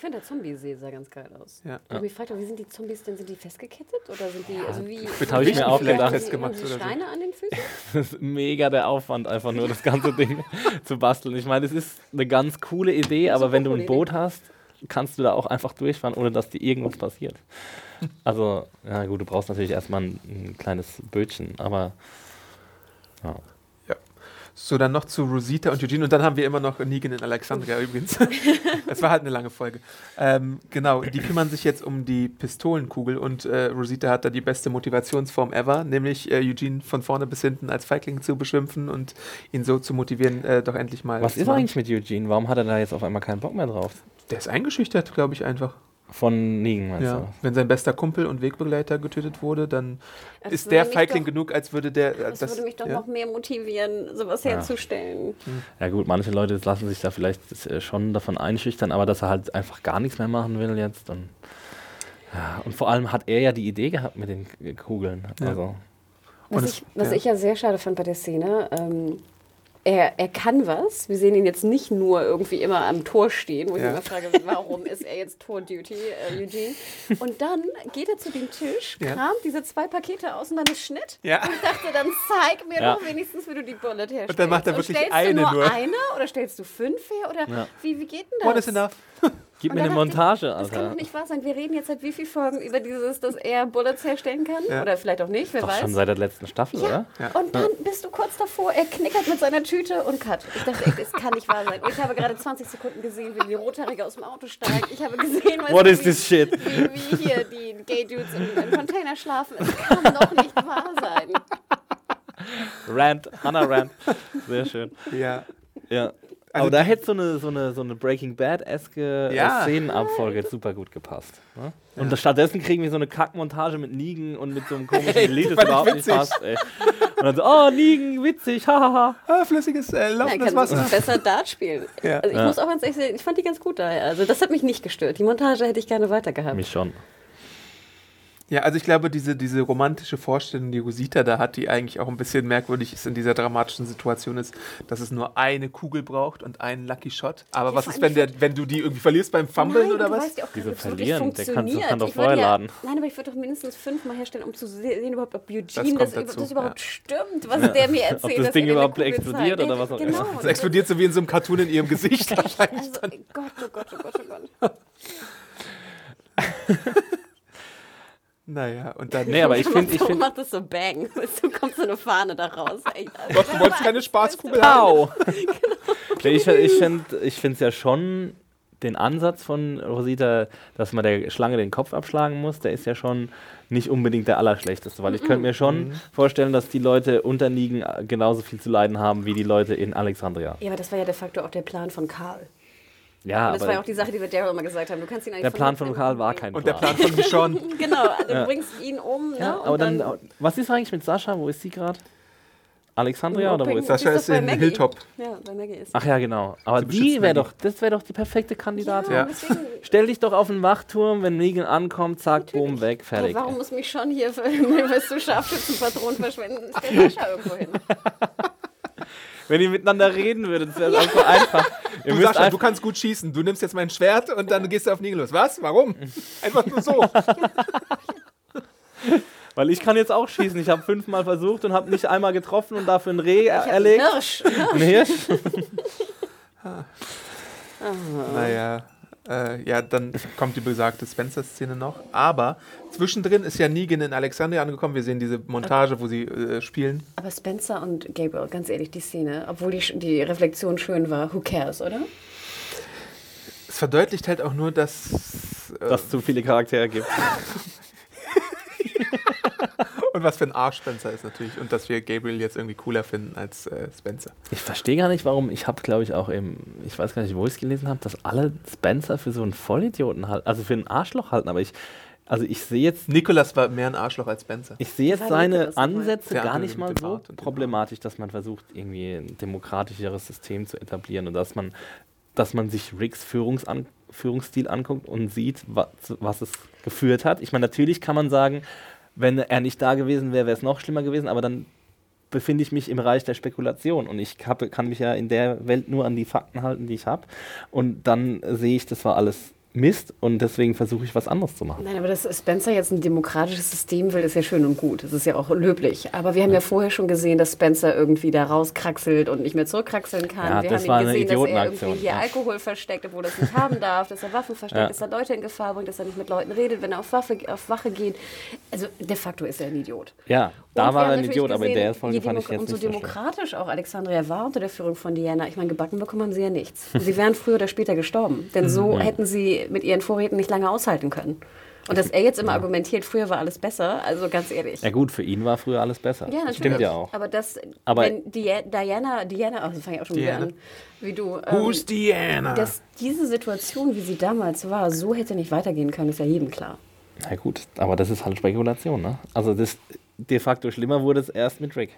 Ich finde, der Zombie-See sah ganz geil aus. ja. Ich habe mich gefragt, wie sind die Zombies denn? Sind die festgekettet? Oder sind die, also wie... Wird hab ich mir auch gedacht. Festgemacht oder so. Steine an den Füßen? Das ist mega der Aufwand, einfach nur das ganze Ding zu basteln. Ich meine, es ist eine ganz coole Idee, aber wenn du ein Boot hast, kannst du da auch einfach durchfahren, ohne dass dir irgendwas passiert. Also, ja gut, du brauchst natürlich erstmal ein, ein kleines Bötchen, aber ja. So, dann noch zu Rosita und Eugene und dann haben wir immer noch Negan in Alexandria übrigens. Es war halt eine lange Folge. Ähm, genau, die kümmern sich jetzt um die Pistolenkugel und äh, Rosita hat da die beste Motivationsform ever, nämlich äh, Eugene von vorne bis hinten als Feigling zu beschimpfen und ihn so zu motivieren, äh, doch endlich mal. Was ist machen. eigentlich mit Eugene? Warum hat er da jetzt auf einmal keinen Bock mehr drauf? Der ist eingeschüchtert, glaube ich, einfach. Von Negan, meinst Ja. Wenn sein bester Kumpel und Wegbegleiter getötet wurde, dann Das ist der Feigling doch- genug, als würde der. äh, Das, würde mich doch ja? noch mehr motivieren, sowas Ja. herzustellen. du? Ja gut, manche Leute lassen sich da vielleicht äh, schon davon einschüchtern, aber dass er halt einfach gar nichts mehr machen will jetzt. Und, ja, und vor allem hat er ja die Idee gehabt mit den Kugeln. Ja. Also, Was, ich, was ja. ich ja sehr schade fand bei der Szene, ähm, er, er kann was. Wir sehen ihn jetzt nicht nur irgendwie immer am Tor stehen, wo ich Ja. mich immer frage, warum ist er jetzt Tor-Duty, äh, Eugene? Und dann geht er zu dem Tisch, Ja. kramt diese zwei Pakete aus und dann ist Schnitt. Ja. Und ich dachte, dann zeig mir Ja. doch wenigstens, wie du die Bullet herstellst. Und dann macht er wirklich stellst eine du nur, nur. eine oder stellst du fünf her? Oder Ja. wie, wie geht denn das? One is enough. Gib Und mir eine Montage, Das kann Alter. doch nicht wahr sein. Wir reden jetzt seit wie vielen Folgen über dieses, dass er Bullets herstellen kann? Ja. Oder vielleicht auch nicht, wer Doch weiß. schon seit der letzten Staffel, oder? Ja. Und dann bist du kurz davor, er knickert mit seiner Tüte und cut. Ich dachte, ey, das kann nicht wahr sein. Ich habe gerade 20 Sekunden gesehen, wie die Rothaarige aus dem Auto steigt. Ich habe gesehen, What du, is wie, this shit? Wie, wie hier die Gay Dudes im, im Container schlafen. Es kann doch nicht wahr sein. Rant, Hannah Rant. Sehr schön. Ja. Ja. Also Aber da hätte so eine, so eine, so eine Breaking Bad-eske Ja. ja. Szenenabfolge super gut gepasst. Ne? Und stattdessen kriegen wir so eine Kackmontage mit Negan und mit so einem komischen Lied, das überhaupt nicht witzig. passt. Ey. Und dann so, oh, Negan, witzig, hahaha. Ah, flüssiges, äh, laufendes kann Wasser. besser Dart spielen. Ja. Also ich Ja. muss auch ganz ehrlich sagen, ich fand die ganz gut daher. Also das hat mich nicht gestört. Die Montage hätte ich gerne weitergehabt. Mich schon. Ja, also ich glaube, diese, diese romantische Vorstellung, die Rosita da hat, die eigentlich auch ein bisschen merkwürdig ist in dieser dramatischen Situation, ist, dass es nur eine Kugel braucht und einen Lucky Shot. Aber Ja, was ist, wenn, der, wenn du die irgendwie verlierst beim Fummeln Nein, oder du was? weißt ja auch wirklich verlieren? Der kann- kann doch vorher ja, laden. Nein, aber ich würde doch mindestens fünfmal herstellen, um zu sehen, überhaupt, ob Eugene Das das, das, überhaupt ja. stimmt, was der mir erzählt. Ob das Ding er überhaupt explodiert zeigt. oder was auch immer. Genau. Es explodiert so wie in so einem Cartoon in ihrem Gesicht wahrscheinlich. Also, Gott, oh Gott, oh Gott, oh Gott. Naja, und dann. Nee, aber ich finde, ich Warum finde. macht das so Bang? Du kommt so eine Fahne da raus. Ey, also, Gott, du wolltest keine Spaßkugel haben. Au! nee, ich ich finde es ja schon den Ansatz von Rosita, dass man der Schlange den Kopf abschlagen muss, der ist ja schon nicht unbedingt der allerschlechteste, weil ich könnte mir schon vorstellen, dass die Leute unter Nigen genauso viel zu leiden haben wie die Leute in Alexandria. Ja, aber das war ja de facto auch der Plan von Karl. Ja, Und das war ja aber auch die Sache, die wir Daryl immer gesagt haben. Du kannst ihn eigentlich der Plan von Karl war kein Und der Plan. Plan von Michonne. Genau, also du bringst ihn um. Ne? Ja, und aber dann, was ist eigentlich mit Sascha? Wo ist sie gerade? Alexandria oder wo ist sie? Sascha ist in Maggie. Hilltop. Ja, bei Maggie ist. Ach ja, genau. Aber die wäre doch, das wäre doch die perfekte Kandidatin. Ja. deswegen, Stell dich doch auf den Wachturm, wenn Negan ankommt, zack, boom, weg, aber fertig. warum muss mich schon hier für willst du Scharfschützenpatronen verschwenden? Stell Sascha irgendwo hin. Wenn ihr miteinander reden würdet, das wäre auch so einfach. Ihr Du, Sascha, du kannst gut schießen. Du nimmst jetzt mein Schwert und dann gehst du auf los. Was? Warum? Einfach nur so. weil ich kann jetzt auch schießen. Ich habe fünfmal versucht und habe nicht einmal getroffen und dafür ein Reh er erlegt. Hirsch. Ein Hirsch. Naja. Äh, ja, dann kommt die besagte Spencer-Szene noch. Aber zwischendrin ist ja Negan in Alexandria angekommen. Wir sehen diese Montage, wo sie äh, spielen. Aber Spencer und Gabriel, ganz ehrlich, die Szene, obwohl die, die Reflexion schön war, who cares, oder? Es verdeutlicht halt auch nur, dass. Äh, Dass es zu viele Charaktere gibt. und was für ein Arsch Spencer ist natürlich. Und dass wir Gabriel jetzt irgendwie cooler finden als äh, Spencer. Ich verstehe gar nicht, warum. Ich habe, glaube ich, auch im, ich weiß gar nicht, wo ich es gelesen habe, dass alle Spencer für so einen Vollidioten halten, also für einen Arschloch halten. Aber ich, also ich sehe jetzt Nikolas war mehr ein Arschloch als Spencer. Ich sehe jetzt seine? Ansätze gar nicht mal so problematisch, dass man versucht, irgendwie ein demokratischeres System zu etablieren und dass man, dass man sich Ricks Führungsan Führungsstil anguckt und sieht, was, was es geführt hat. Ich meine, natürlich kann man sagen, wenn er nicht da gewesen wäre, wäre es noch schlimmer gewesen, aber dann befinde ich mich im Bereich der Spekulation und ich hab, kann mich ja in der Welt nur an die Fakten halten, die ich habe. Und dann sehe ich, das war alles Mist und deswegen versuche ich was anderes zu machen. Nein, aber dass Spencer jetzt ein demokratisches System will, ist ja schön und gut. Das ist ja auch löblich. Aber wir haben ja vorher schon gesehen, dass Spencer irgendwie da rauskraxelt und nicht mehr zurückkraxeln kann. Ja, wir das haben war ihn gesehen, dass er irgendwie hier ja. Alkohol versteckt, obwohl er es nicht haben darf, dass er Waffen versteckt, Ja. dass er Leute in Gefahr bringt, dass er nicht mit Leuten redet, wenn er auf, Waffe, auf Wache geht. Also de facto ist er ein Idiot. Ja, da Und war er ein Idiot, aber in gesehen, der Folge fand ich jetzt nicht so demokratisch auch Alexandria war unter der Führung von Diana. Ich meine, gebacken bekommen sie ja nichts. Sie wären früher oder später gestorben. Denn so hätten sie mit ihren Vorräten nicht lange aushalten können. Und dass er jetzt immer argumentiert, früher war alles besser, also ganz ehrlich. Ja gut, für ihn war früher alles besser. Ja, natürlich. Stimmt ja auch. Aber das, Aber- wenn Dia- Diana, Diana, oh, das fange ich auch schon Diana. wieder an, wie du, ähm, Who's Diana? dass diese Situation, wie sie damals war, so hätte nicht weitergehen können, ist ja jedem klar. Na gut, aber das ist halt Spekulation, ne? Also das de facto schlimmer wurde es erst mit Rick.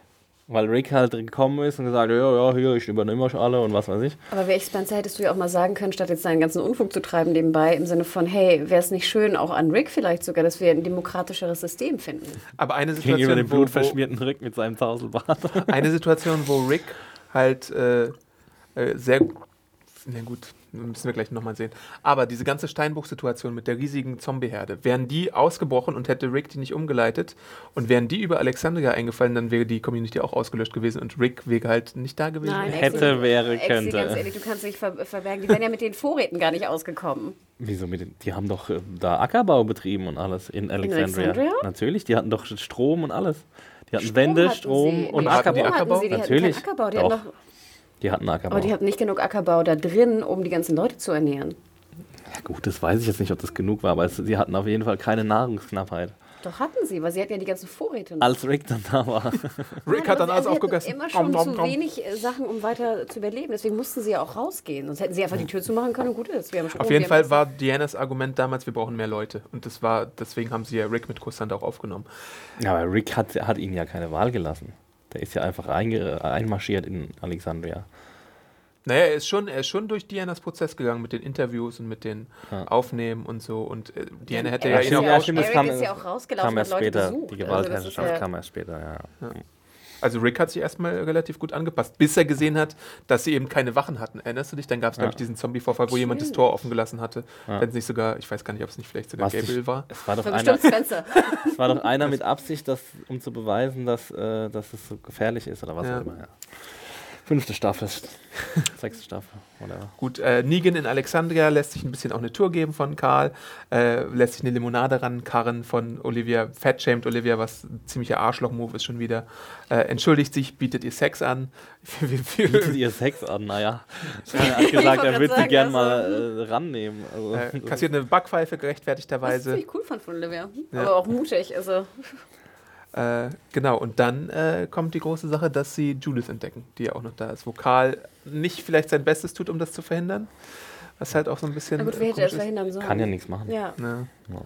Weil Rick halt gekommen ist und gesagt, ja, ja, hier, ich übernehme euch alle und was weiß ich. Aber wäre ich Spencer, hättest du ja auch mal sagen können, statt jetzt seinen ganzen Unfug zu treiben nebenbei, im Sinne von, hey, wäre es nicht schön, auch an Rick vielleicht sogar, dass wir ein demokratischeres System finden. Aber eine Gegenüber Situation, dem wo, wo, blutverschmierten Rick mit seinem Tauselbart. eine Situation, wo Rick halt äh, äh, sehr. Na gut, müssen wir gleich nochmal sehen. Aber diese ganze Steinbruch-Situation mit der riesigen Zombieherde, wären die ausgebrochen und hätte Rick die nicht umgeleitet und wären die über Alexandria eingefallen, dann wäre die Community auch ausgelöscht gewesen und Rick wäre halt nicht da gewesen. Hätte, Exi, wäre, könnte. ganz ehrlich, du kannst dich ver verbergen. Die wären ja mit den Vorräten gar nicht ausgekommen. Wieso mit den, Die haben doch äh, da Ackerbau betrieben und alles in Alexandria. Alexandria? Natürlich, die hatten doch Strom und alles. Die hatten Strom Wände, hatten Strom sie. und Nee, Hatten die Ackerbau. Ackerbau? Hatten sie, die Natürlich. Ackerbau. Die Doch. hatten noch, Die hatten Ackerbau. aber die hatten nicht genug Ackerbau da drin, um die ganzen Leute zu ernähren. ja, gut, das weiß ich jetzt nicht, ob das genug war, aber es, sie hatten auf jeden Fall keine Nahrungsknappheit. Doch hatten sie, weil sie hatten ja die ganzen Vorräte. noch. Als Rick dann da war. Rick Ja, hat dann aber alles sie hatten aufgegessen. immer schon nom, zu nom. wenig äh, Sachen, um weiter zu überleben. Deswegen mussten sie ja auch rausgehen. Sonst hätten sie einfach die Tür zumachen können und gut ist. Wir haben Strom, Auf jeden Fall war Dianas Argument damals, wir brauchen mehr Leute. Und das war, deswegen haben sie ja Rick mit Kusshand auch aufgenommen. Ja, aber Rick hat, hat ihnen ja keine Wahl gelassen. Der ist ja einfach einmarschiert in Alexandria. Naja, er ist schon, er ist schon durch Dianas Prozess gegangen mit den Interviews und mit den Ja. Aufnehmen und so. Und äh, Diana hätte ja ist ihn auch ja, auch- kam- ist ja auch rausgelaufen kam erst Leute später. besucht. Die Also Gewaltherrschaft ja- kam erst später, ja. Also Rick hat sich erstmal relativ gut angepasst, bis er gesehen hat, dass sie eben keine Wachen hatten. Erinnerst du dich? Dann gab es, glaube ich, diesen Zombie-Vorfall, wo jemand das. Tor offen gelassen hatte. Ja. Wenn es nicht sogar, ich weiß gar nicht, ob es nicht vielleicht sogar Was Gabriel ich- war. Es war doch einer, es war doch einer mit Absicht, das, um zu beweisen, dass, äh, dass es so gefährlich ist oder was Ja. auch immer. Fünfte Staffel, sechste Staffel, whatever. Gut, äh, Negan in Alexandria lässt sich ein bisschen auch eine Tour geben von Karl, äh, lässt sich eine Limonade rankarren von Olivia, fatshamed Olivia, was ein ziemlicher Arschloch-Move ist schon wieder, äh, entschuldigt sich, bietet ihr Sex an. Bietet ihr Sex an, naja. Er hat gesagt, er würde sie gern also- mal äh, rannehmen. Also, äh, kassiert eine Backpfeife Was gerechtfertigterweise. ich cool fand von Olivia. Ja. Aber auch mutig. Also, Äh, genau, und dann äh, kommt die große Sache, dass sie Judith entdecken, die ja auch noch da ist, wo Karl nicht vielleicht sein Bestes tut, um das zu verhindern. Was halt auch so ein bisschen. äh, wer hätte das verhindern sollen? kann ja nichts machen. Ja. Ja. Ja.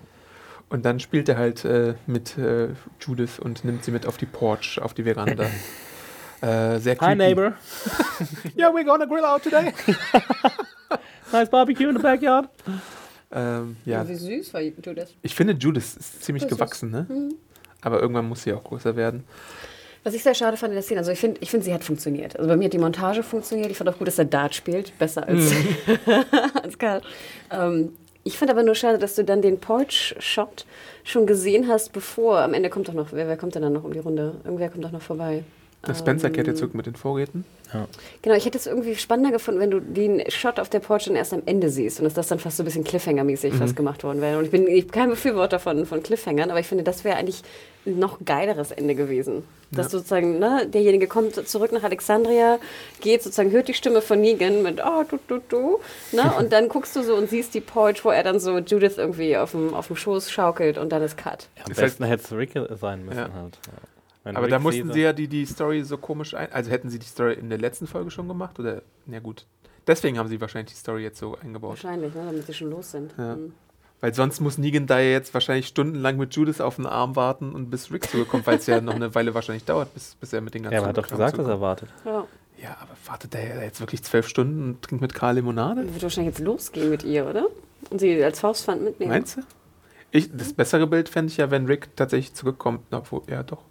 Und dann spielt er halt äh, mit äh, Judith und nimmt sie mit auf die Porch, auf die Veranda. äh, sehr creepy. Hi neighbor, Yeah, we're gonna grill out today. nice barbecue in the backyard. ähm, ja, Wie süß war Judith. ich finde Judith ist ziemlich gewachsen, ne? Mhm. Aber irgendwann muss sie auch größer werden. Was ich sehr schade fand in der Szene, also ich finde, ich find, sie hat funktioniert. Also bei mir hat die Montage funktioniert. Ich fand auch gut, dass er Dart spielt, besser als, als Karl. Ähm, ich fand aber nur schade, dass du dann den Porch-Shot schon gesehen hast, bevor, am Ende kommt doch noch, wer, wer kommt denn dann noch um die Runde? Irgendwer kommt doch noch vorbei. Der Spencer kehrt Ähm, jetzt zurück mit den Vorräten. Genau, ich hätte es irgendwie spannender gefunden, wenn du den Shot auf der Porch dann erst am Ende siehst und dass das dann fast so ein bisschen Cliffhanger-mäßig fast gemacht worden wäre. Und ich bin ich kein Befürworter von, von Cliffhangern, aber ich finde, das wäre eigentlich ein noch geileres Ende gewesen. Dass sozusagen, ne, derjenige kommt zurück nach Alexandria, geht sozusagen, hört die Stimme von Negan mit, oh, du, du, du, ne, und dann guckst du so und siehst die Porch, wo er dann so Judith irgendwie auf dem, auf dem Schoß schaukelt und dann ist Cut. Am Ist besten hätte es Rick sein müssen Ja. halt. Ja. Aber Rick da mussten sie ja die, die Story so komisch ein. Also hätten sie die Story in der letzten Folge schon gemacht? Oder, na gut. Deswegen haben sie wahrscheinlich die Story jetzt so eingebaut. Wahrscheinlich, ne, damit sie schon los sind. Ja. Mhm. Weil sonst muss Negan da ja jetzt wahrscheinlich stundenlang mit Judith auf den Arm warten und bis Rick zurückkommt, weil es ja noch eine Weile wahrscheinlich dauert, bis, bis er mit den ganzen Ja, aber er hat doch gesagt, dass er wartet. Ja. Ja, aber wartet der jetzt wirklich zwölf Stunden und trinkt mit Karl Limonade? Wird wahrscheinlich jetzt losgehen mit ihr, oder? Und sie als Faustpfand mitnehmen. Meinst du? Ich, das bessere Bild fände ich ja, wenn Rick tatsächlich zurückkommt. Na, Obwohl, ja, doch.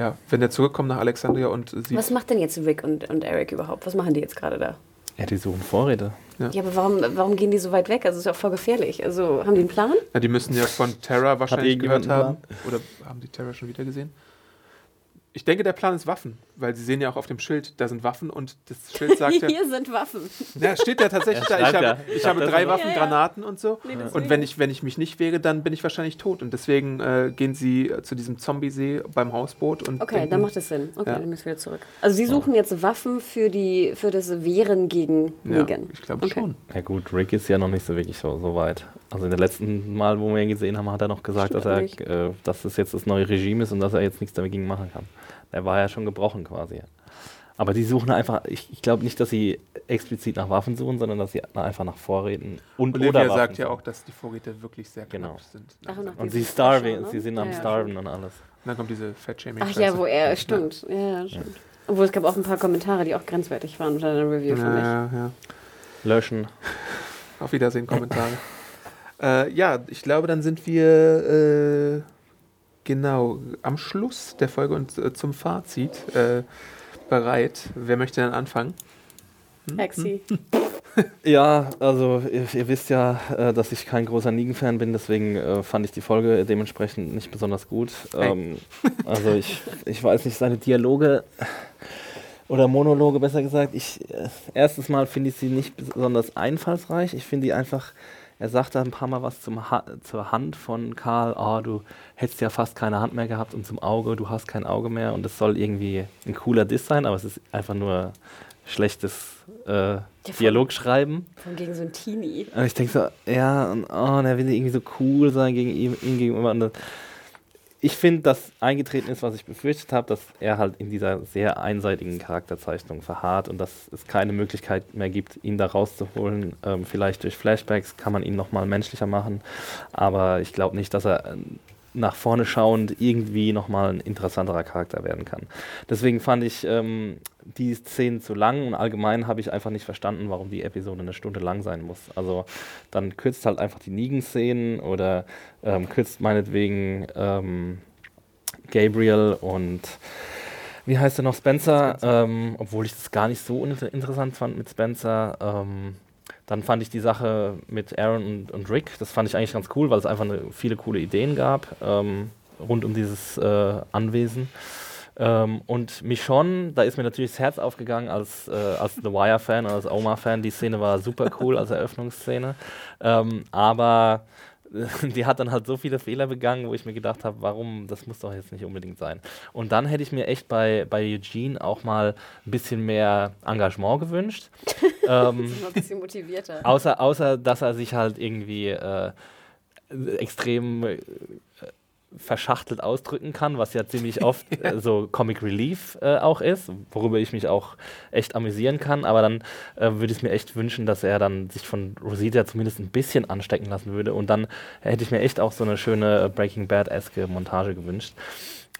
Ja, wenn er zurückkommt nach Alexandria und sie. Was macht denn jetzt Rick und, und Eric überhaupt? Was machen die jetzt gerade da? Ja, die suchen Vorräte. Ja, aber warum, warum gehen die so weit weg? Also ist ja auch voll gefährlich. Also haben die einen Plan? Ja, die müssen ja von Terra wahrscheinlich gehört haben. Oder haben die Terra schon wieder gesehen? Ich denke, der Plan ist Waffen, weil sie sehen ja auch auf dem Schild, da sind Waffen und das Schild sagt ja, Hier sind Waffen. ja steht ja tatsächlich da, ich habe, ich habe hab das drei Waffen, Ja. Granaten und so. Nee. Und wenn ich, wenn ich mich nicht wehre, dann bin ich wahrscheinlich tot. Und deswegen äh, gehen sie äh, zu diesem Zombie-See beim Hausboot und Okay, denken, dann macht es Sinn. Okay, Ja. dann müssen wir wieder zurück. Also sie suchen jetzt Waffen für, die, für das Wehren gegen ja, Negan. ich glaube Okay. schon. Ja gut, Rick ist ja noch nicht so wirklich so, so weit. Also in der letzten Mal, wo wir ihn gesehen haben, hat er noch gesagt, Stimmt dass er, äh, dass das jetzt das neue Regime ist und dass er jetzt nichts dagegen machen kann. Er war ja schon gebrochen quasi. Aber die suchen einfach, ich, ich glaube nicht, dass sie explizit nach Waffen suchen, sondern dass sie einfach nach Vorräten und Olivia oder Waffen sagt ja auch, dass die Vorräte wirklich sehr knapp Genau. sind. Ach, und sie starven, ne? sie sind am Ja, ja, Starven und alles. Und dann kommt diese Fat-Shaming. Ach ja, wo er, stimmt. Ja, stimmt. Obwohl es gab auch ein paar Kommentare, die auch grenzwertig waren unter der Review, Ja, ich. ja, ja. Löschen. Auf Wiedersehen, Kommentare. äh, ja, ich glaube, dann sind wir äh, genau am Schluss der Folge und äh, zum Fazit äh, bereit. Wer möchte denn anfangen? Hexy. Ja, also ihr, ihr wisst ja, äh, dass ich kein großer Negan-Fan bin, deswegen äh, fand ich die Folge dementsprechend nicht besonders gut. Hey. Ähm, also ich, ich weiß nicht, seine Dialoge oder Monologe besser gesagt, ich äh, erstes Mal finde ich sie nicht besonders einfallsreich. Ich finde die einfach, er sagt da ein paar Mal was zum ha zur Hand von Karl, oh, du hättest ja fast keine Hand mehr gehabt und zum Auge, du hast kein Auge mehr und es soll irgendwie ein cooler Diss sein, aber es ist einfach nur schlechtes äh, voll. Dialogschreiben. Von gegen so ein Teenie. Und ich denke so, ja, und, oh, und er will irgendwie so cool sein gegen ihm, ihm gegenüber. Und das- ich finde, dass eingetreten ist, was ich befürchtet habe, dass er halt in dieser sehr einseitigen Charakterzeichnung verharrt und dass es keine Möglichkeit mehr gibt, ihn da rauszuholen. Ähm, vielleicht durch Flashbacks kann man ihn nochmal menschlicher machen, aber ich glaube nicht, dass er äh, nach vorne schauend irgendwie nochmal ein interessanterer Charakter werden kann. Deswegen fand ich ähm, die Szenen zu lang und allgemein habe ich einfach nicht verstanden, warum die Episode eine Stunde lang sein muss. Also dann kürzt halt einfach die Negan-Szenen oder ähm, kürzt meinetwegen ähm, Gabriel und wie heißt er noch, Spencer, Spencer. Ähm, obwohl ich das gar nicht so interessant fand mit Spencer. Dann fand ich die Sache mit Aaron und, und, Rick, das fand ich eigentlich ganz cool, weil es einfach eine, viele coole Ideen gab ähm, rund um dieses äh, Anwesen. Ähm, und Michonne, da ist mir natürlich das Herz aufgegangen als, äh, als The Wire-Fan als Omar-Fan. Die Szene war super cool als Eröffnungsszene. Ähm, aber die hat dann halt so viele Fehler begangen, wo ich mir gedacht habe, warum, das muss doch jetzt nicht unbedingt sein. Und dann hätte ich mir echt bei, bei Eugene auch mal ein bisschen mehr Engagement gewünscht. ähm, ein bisschen motivierter. Außer, außer, dass er sich halt irgendwie äh, extrem äh, verschachtelt ausdrücken kann, was ja ziemlich oft äh, so Comic Relief äh, auch ist, worüber ich mich auch echt amüsieren kann. Aber dann äh, würde ich es mir echt wünschen, dass er dann sich von Rosita zumindest ein bisschen anstecken lassen würde. Und dann hätte ich mir echt auch so eine schöne Breaking Bad-eske Montage gewünscht.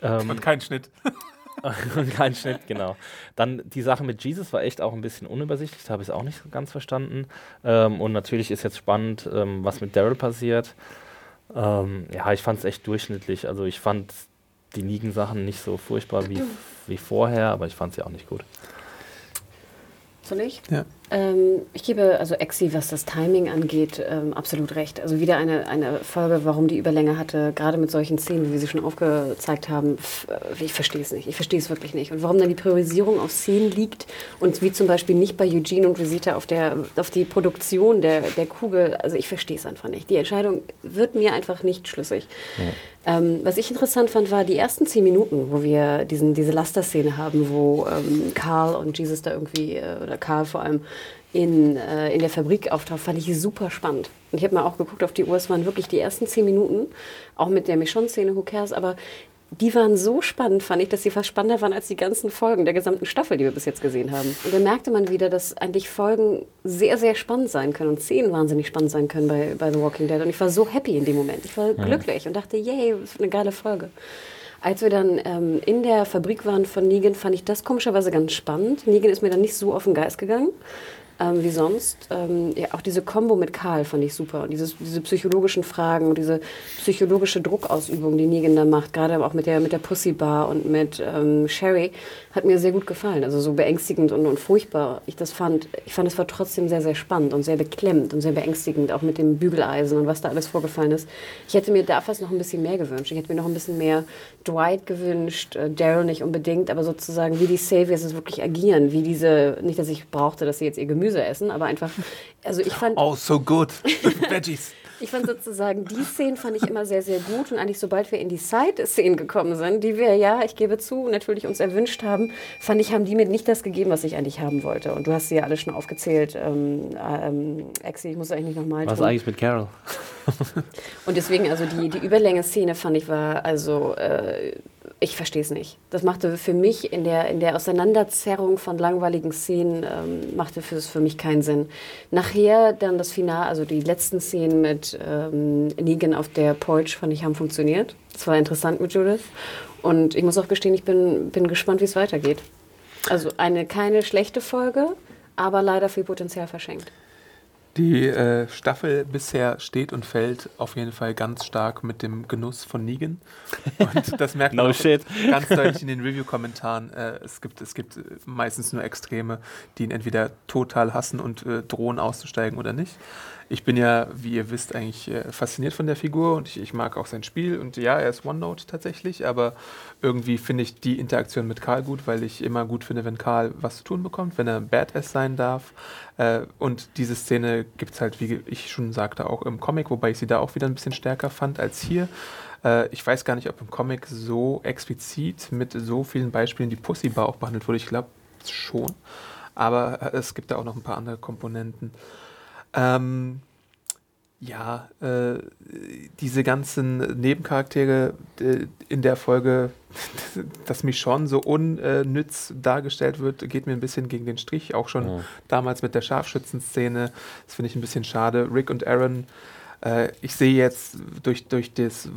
Ähm, und kein Schnitt. und kein Schnitt, genau. Dann die Sache mit Jesus war echt auch ein bisschen unübersichtlich, da habe ich es auch nicht ganz verstanden. Ähm, und natürlich ist jetzt spannend, ähm, was mit Daryl passiert. Ähm, ja, ich fand es echt durchschnittlich. Also ich fand die Negan-Sachen nicht so furchtbar wie, wie vorher, aber ich fand sie auch nicht gut. Soll ich? Ja. Ähm, ich gebe also Exi, was das Timing angeht, ähm, absolut recht. Also wieder eine, eine Folge, warum die Überlänge hatte, gerade mit solchen Szenen, wie wir sie schon aufgezeigt haben. Äh, ich verstehe es nicht. Ich verstehe es wirklich nicht. Und warum dann die Priorisierung auf Szenen liegt und wie zum Beispiel nicht bei Eugene und Visita auf, der, auf die Produktion der, der Kugel. Also ich verstehe es einfach nicht. Die Entscheidung wird mir einfach nicht schlüssig. Ja. Ähm, was ich interessant fand, war die ersten zehn Minuten, wo wir diesen, diese Laster-Szene haben, wo ähm, Karl und Jesus da irgendwie, äh, oder Karl vor allem, in, äh, in der Fabrik auftaucht, fand ich super spannend. Und ich habe mal auch geguckt auf die Uhr, es waren wirklich die ersten zehn Minuten, auch mit der Michonne-Szene, who cares, aber die waren so spannend, fand ich, dass sie fast spannender waren als die ganzen Folgen der gesamten Staffel, die wir bis jetzt gesehen haben. Und dann merkte man wieder, dass eigentlich Folgen sehr, sehr spannend sein können und Szenen wahnsinnig spannend sein können bei, bei The Walking Dead. Und ich war so happy in dem Moment. Ich war ja. glücklich und dachte, yay, eine geile Folge. Als wir dann ähm, in der Fabrik waren von Negan, fand ich das komischerweise ganz spannend. Negan ist mir dann nicht so auf den Geist gegangen ähm, wie sonst. Ähm, ja, auch diese Kombo mit Karl fand ich super. Und dieses, diese psychologischen Fragen und diese psychologische Druckausübung, die Negan da macht, gerade auch mit der, mit der Pussy Bar und mit ähm, Sherry, hat mir sehr gut gefallen. Also so beängstigend und, und furchtbar ich das fand. Ich fand es war trotzdem sehr, sehr spannend und sehr beklemmend und sehr beängstigend, auch mit dem Bügeleisen und was da alles vorgefallen ist. Ich hätte mir da fast noch ein bisschen mehr gewünscht. Ich hätte mir noch ein bisschen mehr Dwight gewünscht, äh, Daryl nicht unbedingt, aber sozusagen, wie die Saviors es wirklich agieren, wie diese, nicht, dass ich brauchte, dass sie jetzt ihr Gemüse essen, aber einfach, also ich fand... Oh, so good. Veggies. Ich fand sozusagen, die Szenen fand ich immer sehr, sehr gut. Und eigentlich, sobald wir in die Side-Szenen gekommen sind, die wir ja, ich gebe zu, natürlich uns erwünscht haben, fand ich, haben die mir nicht das gegeben, was ich eigentlich haben wollte. Und du hast sie ja alle schon aufgezählt. Ähm, ähm, Exi, ich muss eigentlich nochmal. Was tun. eigentlich mit Carol? Und deswegen, also die, die Überlänge-Szene fand ich war, also. Äh, ich verstehe es nicht. Das machte für mich in der, in der Auseinanderzerrung von langweiligen Szenen, ähm, machte für, für mich keinen Sinn. Nachher dann das Finale, also die letzten Szenen mit ähm, Negan auf der Porch, fand ich, haben funktioniert. Das war interessant mit Judith. Und ich muss auch gestehen, ich bin, bin gespannt, wie es weitergeht. Also eine keine schlechte Folge, aber leider viel Potenzial verschenkt. Die äh, Staffel bisher steht und fällt auf jeden Fall ganz stark mit dem Genuss von Negan. Und das merkt man no shit. ganz deutlich in den Review-Kommentaren. Äh, es, gibt, es gibt meistens nur Extreme, die ihn entweder total hassen und äh, drohen auszusteigen oder nicht ich bin ja, wie ihr wisst, eigentlich äh, fasziniert von der Figur und ich, ich, mag auch sein Spiel. Und ja, er ist OneNote tatsächlich, aber irgendwie finde ich die Interaktion mit Karl gut, weil ich immer gut finde, wenn Karl was zu tun bekommt, wenn er Badass sein darf. Äh, und diese Szene gibt es halt, wie ich schon sagte, auch im Comic, wobei ich sie da auch wieder ein bisschen stärker fand als hier. Äh, ich weiß gar nicht, ob im Comic so explizit mit so vielen Beispielen die Pussy Bar auch behandelt wurde. Ich glaube schon. Aber äh, es gibt da auch noch ein paar andere Komponenten. Ähm, ja, äh, diese ganzen Nebencharaktere äh, in der Folge, dass mich schon so unnütz dargestellt wird, geht mir ein bisschen gegen den Strich. Auch schon ja. damals mit der Scharfschützenszene. Das finde ich ein bisschen schade. Rick und Aaron, äh, ich sehe jetzt durch, durch das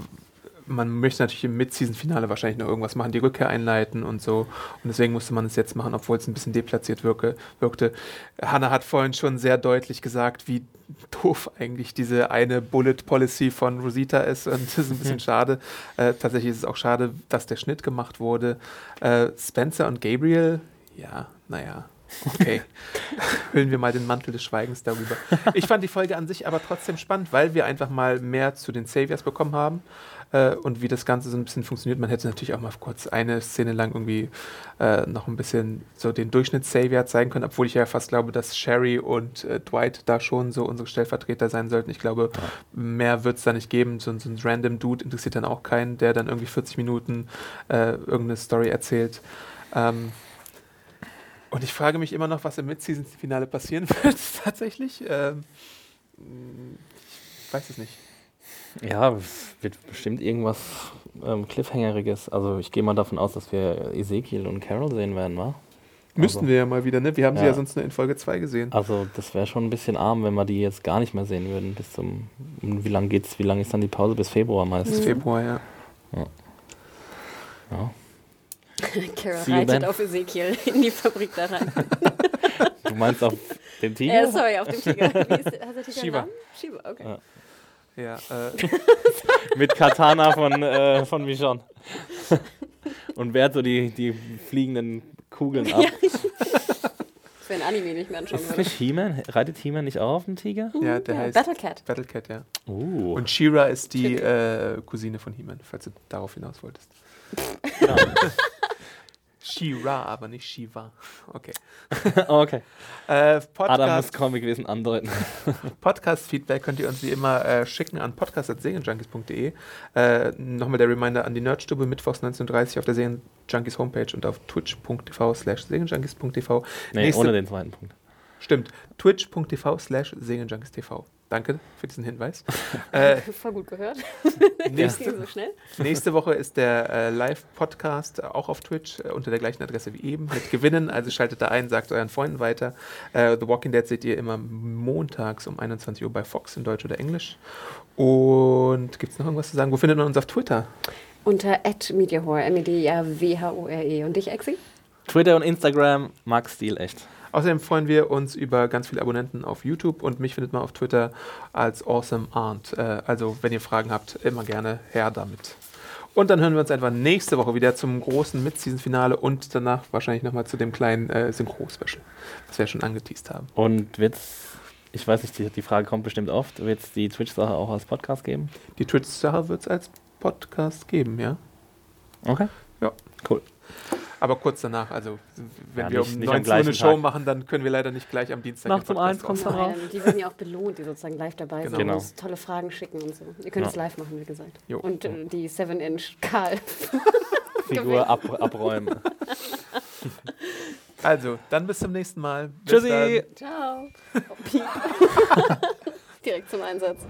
man möchte natürlich im Mid-Season-Finale wahrscheinlich noch irgendwas machen, die Rückkehr einleiten und so. Und deswegen musste man es jetzt machen, obwohl es ein bisschen deplatziert wirke, wirkte. Hannah hat vorhin schon sehr deutlich gesagt, wie doof eigentlich diese eine Bullet Policy von Rosita ist. Und das ist ein bisschen schade. Äh, tatsächlich ist es auch schade, dass der Schnitt gemacht wurde. Äh, Spencer und Gabriel, ja, naja. Okay, hüllen wir mal den Mantel des Schweigens darüber. Ich fand die Folge an sich aber trotzdem spannend, weil wir einfach mal mehr zu den Saviors bekommen haben äh, und wie das Ganze so ein bisschen funktioniert. Man hätte natürlich auch mal kurz eine Szene lang irgendwie äh, noch ein bisschen so den Durchschnitts-Savior zeigen können, obwohl ich ja fast glaube, dass Sherry und äh, Dwight da schon so unsere Stellvertreter sein sollten. Ich glaube, mehr wird es da nicht geben. So, so, ein random Dude interessiert dann auch keinen, der dann irgendwie 40 Minuten äh, irgendeine Story erzählt. Ähm, und ich frage mich immer noch, was im Mid-Season-Finale passieren wird, tatsächlich. Ähm, ich weiß es nicht. Ja, wird bestimmt irgendwas ähm, Cliffhangeriges. Also ich gehe mal davon aus, dass wir Ezekiel und Carol sehen werden, wa? Müssten also, wir ja mal wieder, ne? Wir haben ja. sie ja sonst nur in Folge 2 gesehen. Also das wäre schon ein bisschen arm, wenn wir die jetzt gar nicht mehr sehen würden. Bis zum. Wie lange geht's? Wie lange ist dann die Pause? Bis Februar meistens. Bis Februar, ja. Ja. ja. Carol reitet auf Ezekiel in die Fabrik da rein. du meinst auf den Tiger? Äh, sorry, auf den Tiger. Wie ist, der Tiger Shiva. Shiva, okay. Ja. Ja, äh. Mit Katana von, äh, von Michon. Und wehrt so die, die fliegenden Kugeln ab. Ja. Für ein Anime nicht mehr anschauen Ist nicht He-Man? Reitet He-Man nicht auch auf dem Tiger? Ja, der ja, heißt Battlecat. Battlecat, ja. Uh. Und She-Ra ist die äh, Cousine von He-Man, falls du darauf hinaus wolltest. Genau. She-Ra, aber nicht Shiva. Okay. okay. Äh, Podcast, Adam muss Comicwesen andeuten. Podcast-Feedback könnt ihr uns wie immer äh, schicken an podcast.serienjunkies.de. Äh, Nochmal der Reminder an die Nerdstube, mittwochs 19.30 Uhr auf der Serienjunkies Homepage und auf twitch.tv slash serienjunkies.tv. Nee, ohne den zweiten Punkt. Stimmt. Twitch.tv slash serienjunkies.tv. Danke für diesen Hinweis. äh, Voll gut gehört. nächste, so schnell. nächste Woche ist der äh, Live-Podcast auch auf Twitch äh, unter der gleichen Adresse wie eben mit Gewinnen. Also schaltet da ein, sagt euren Freunden weiter. Äh, The Walking Dead seht ihr immer montags um 21 Uhr bei Fox in Deutsch oder Englisch. Und gibt es noch irgendwas zu sagen? Wo findet man uns auf Twitter? Unter @mediahore, M-E-D-I-A-W-H-O-R-E. Und dich, Exi? Twitter und Instagram, Max Stil echt. Außerdem freuen wir uns über ganz viele Abonnenten auf YouTube und mich findet man auf Twitter als Awesome Aunt. Äh, also, wenn ihr Fragen habt, immer gerne her damit. Und dann hören wir uns einfach nächste Woche wieder zum großen Mid-Season-Finale und danach wahrscheinlich nochmal zu dem kleinen äh, Synchro-Special, was wir schon angeteased haben. Und wird's, ich weiß nicht, die, die Frage kommt bestimmt oft, wird es die Twitch-Sache auch als Podcast geben? Die Twitch-Sache wird es als Podcast geben, ja. Okay. Ja. Cool aber kurz danach. Also wenn ja, wir nicht, um 19 Uhr eine Show Tag. machen, dann können wir leider nicht gleich am Dienstag. Nachts um eins kommt dann raus. Die werden ja auch belohnt, die sozusagen live dabei genau. sind und uns tolle Fragen schicken und so. Ihr könnt es live machen, wie gesagt. Jo. Und äh, die 7-Inch Karl. Figur ab, abräumen. Also, dann bis zum nächsten Mal. Bis Tschüssi. Dann. Ciao. Oh, Direkt zum Einsatz.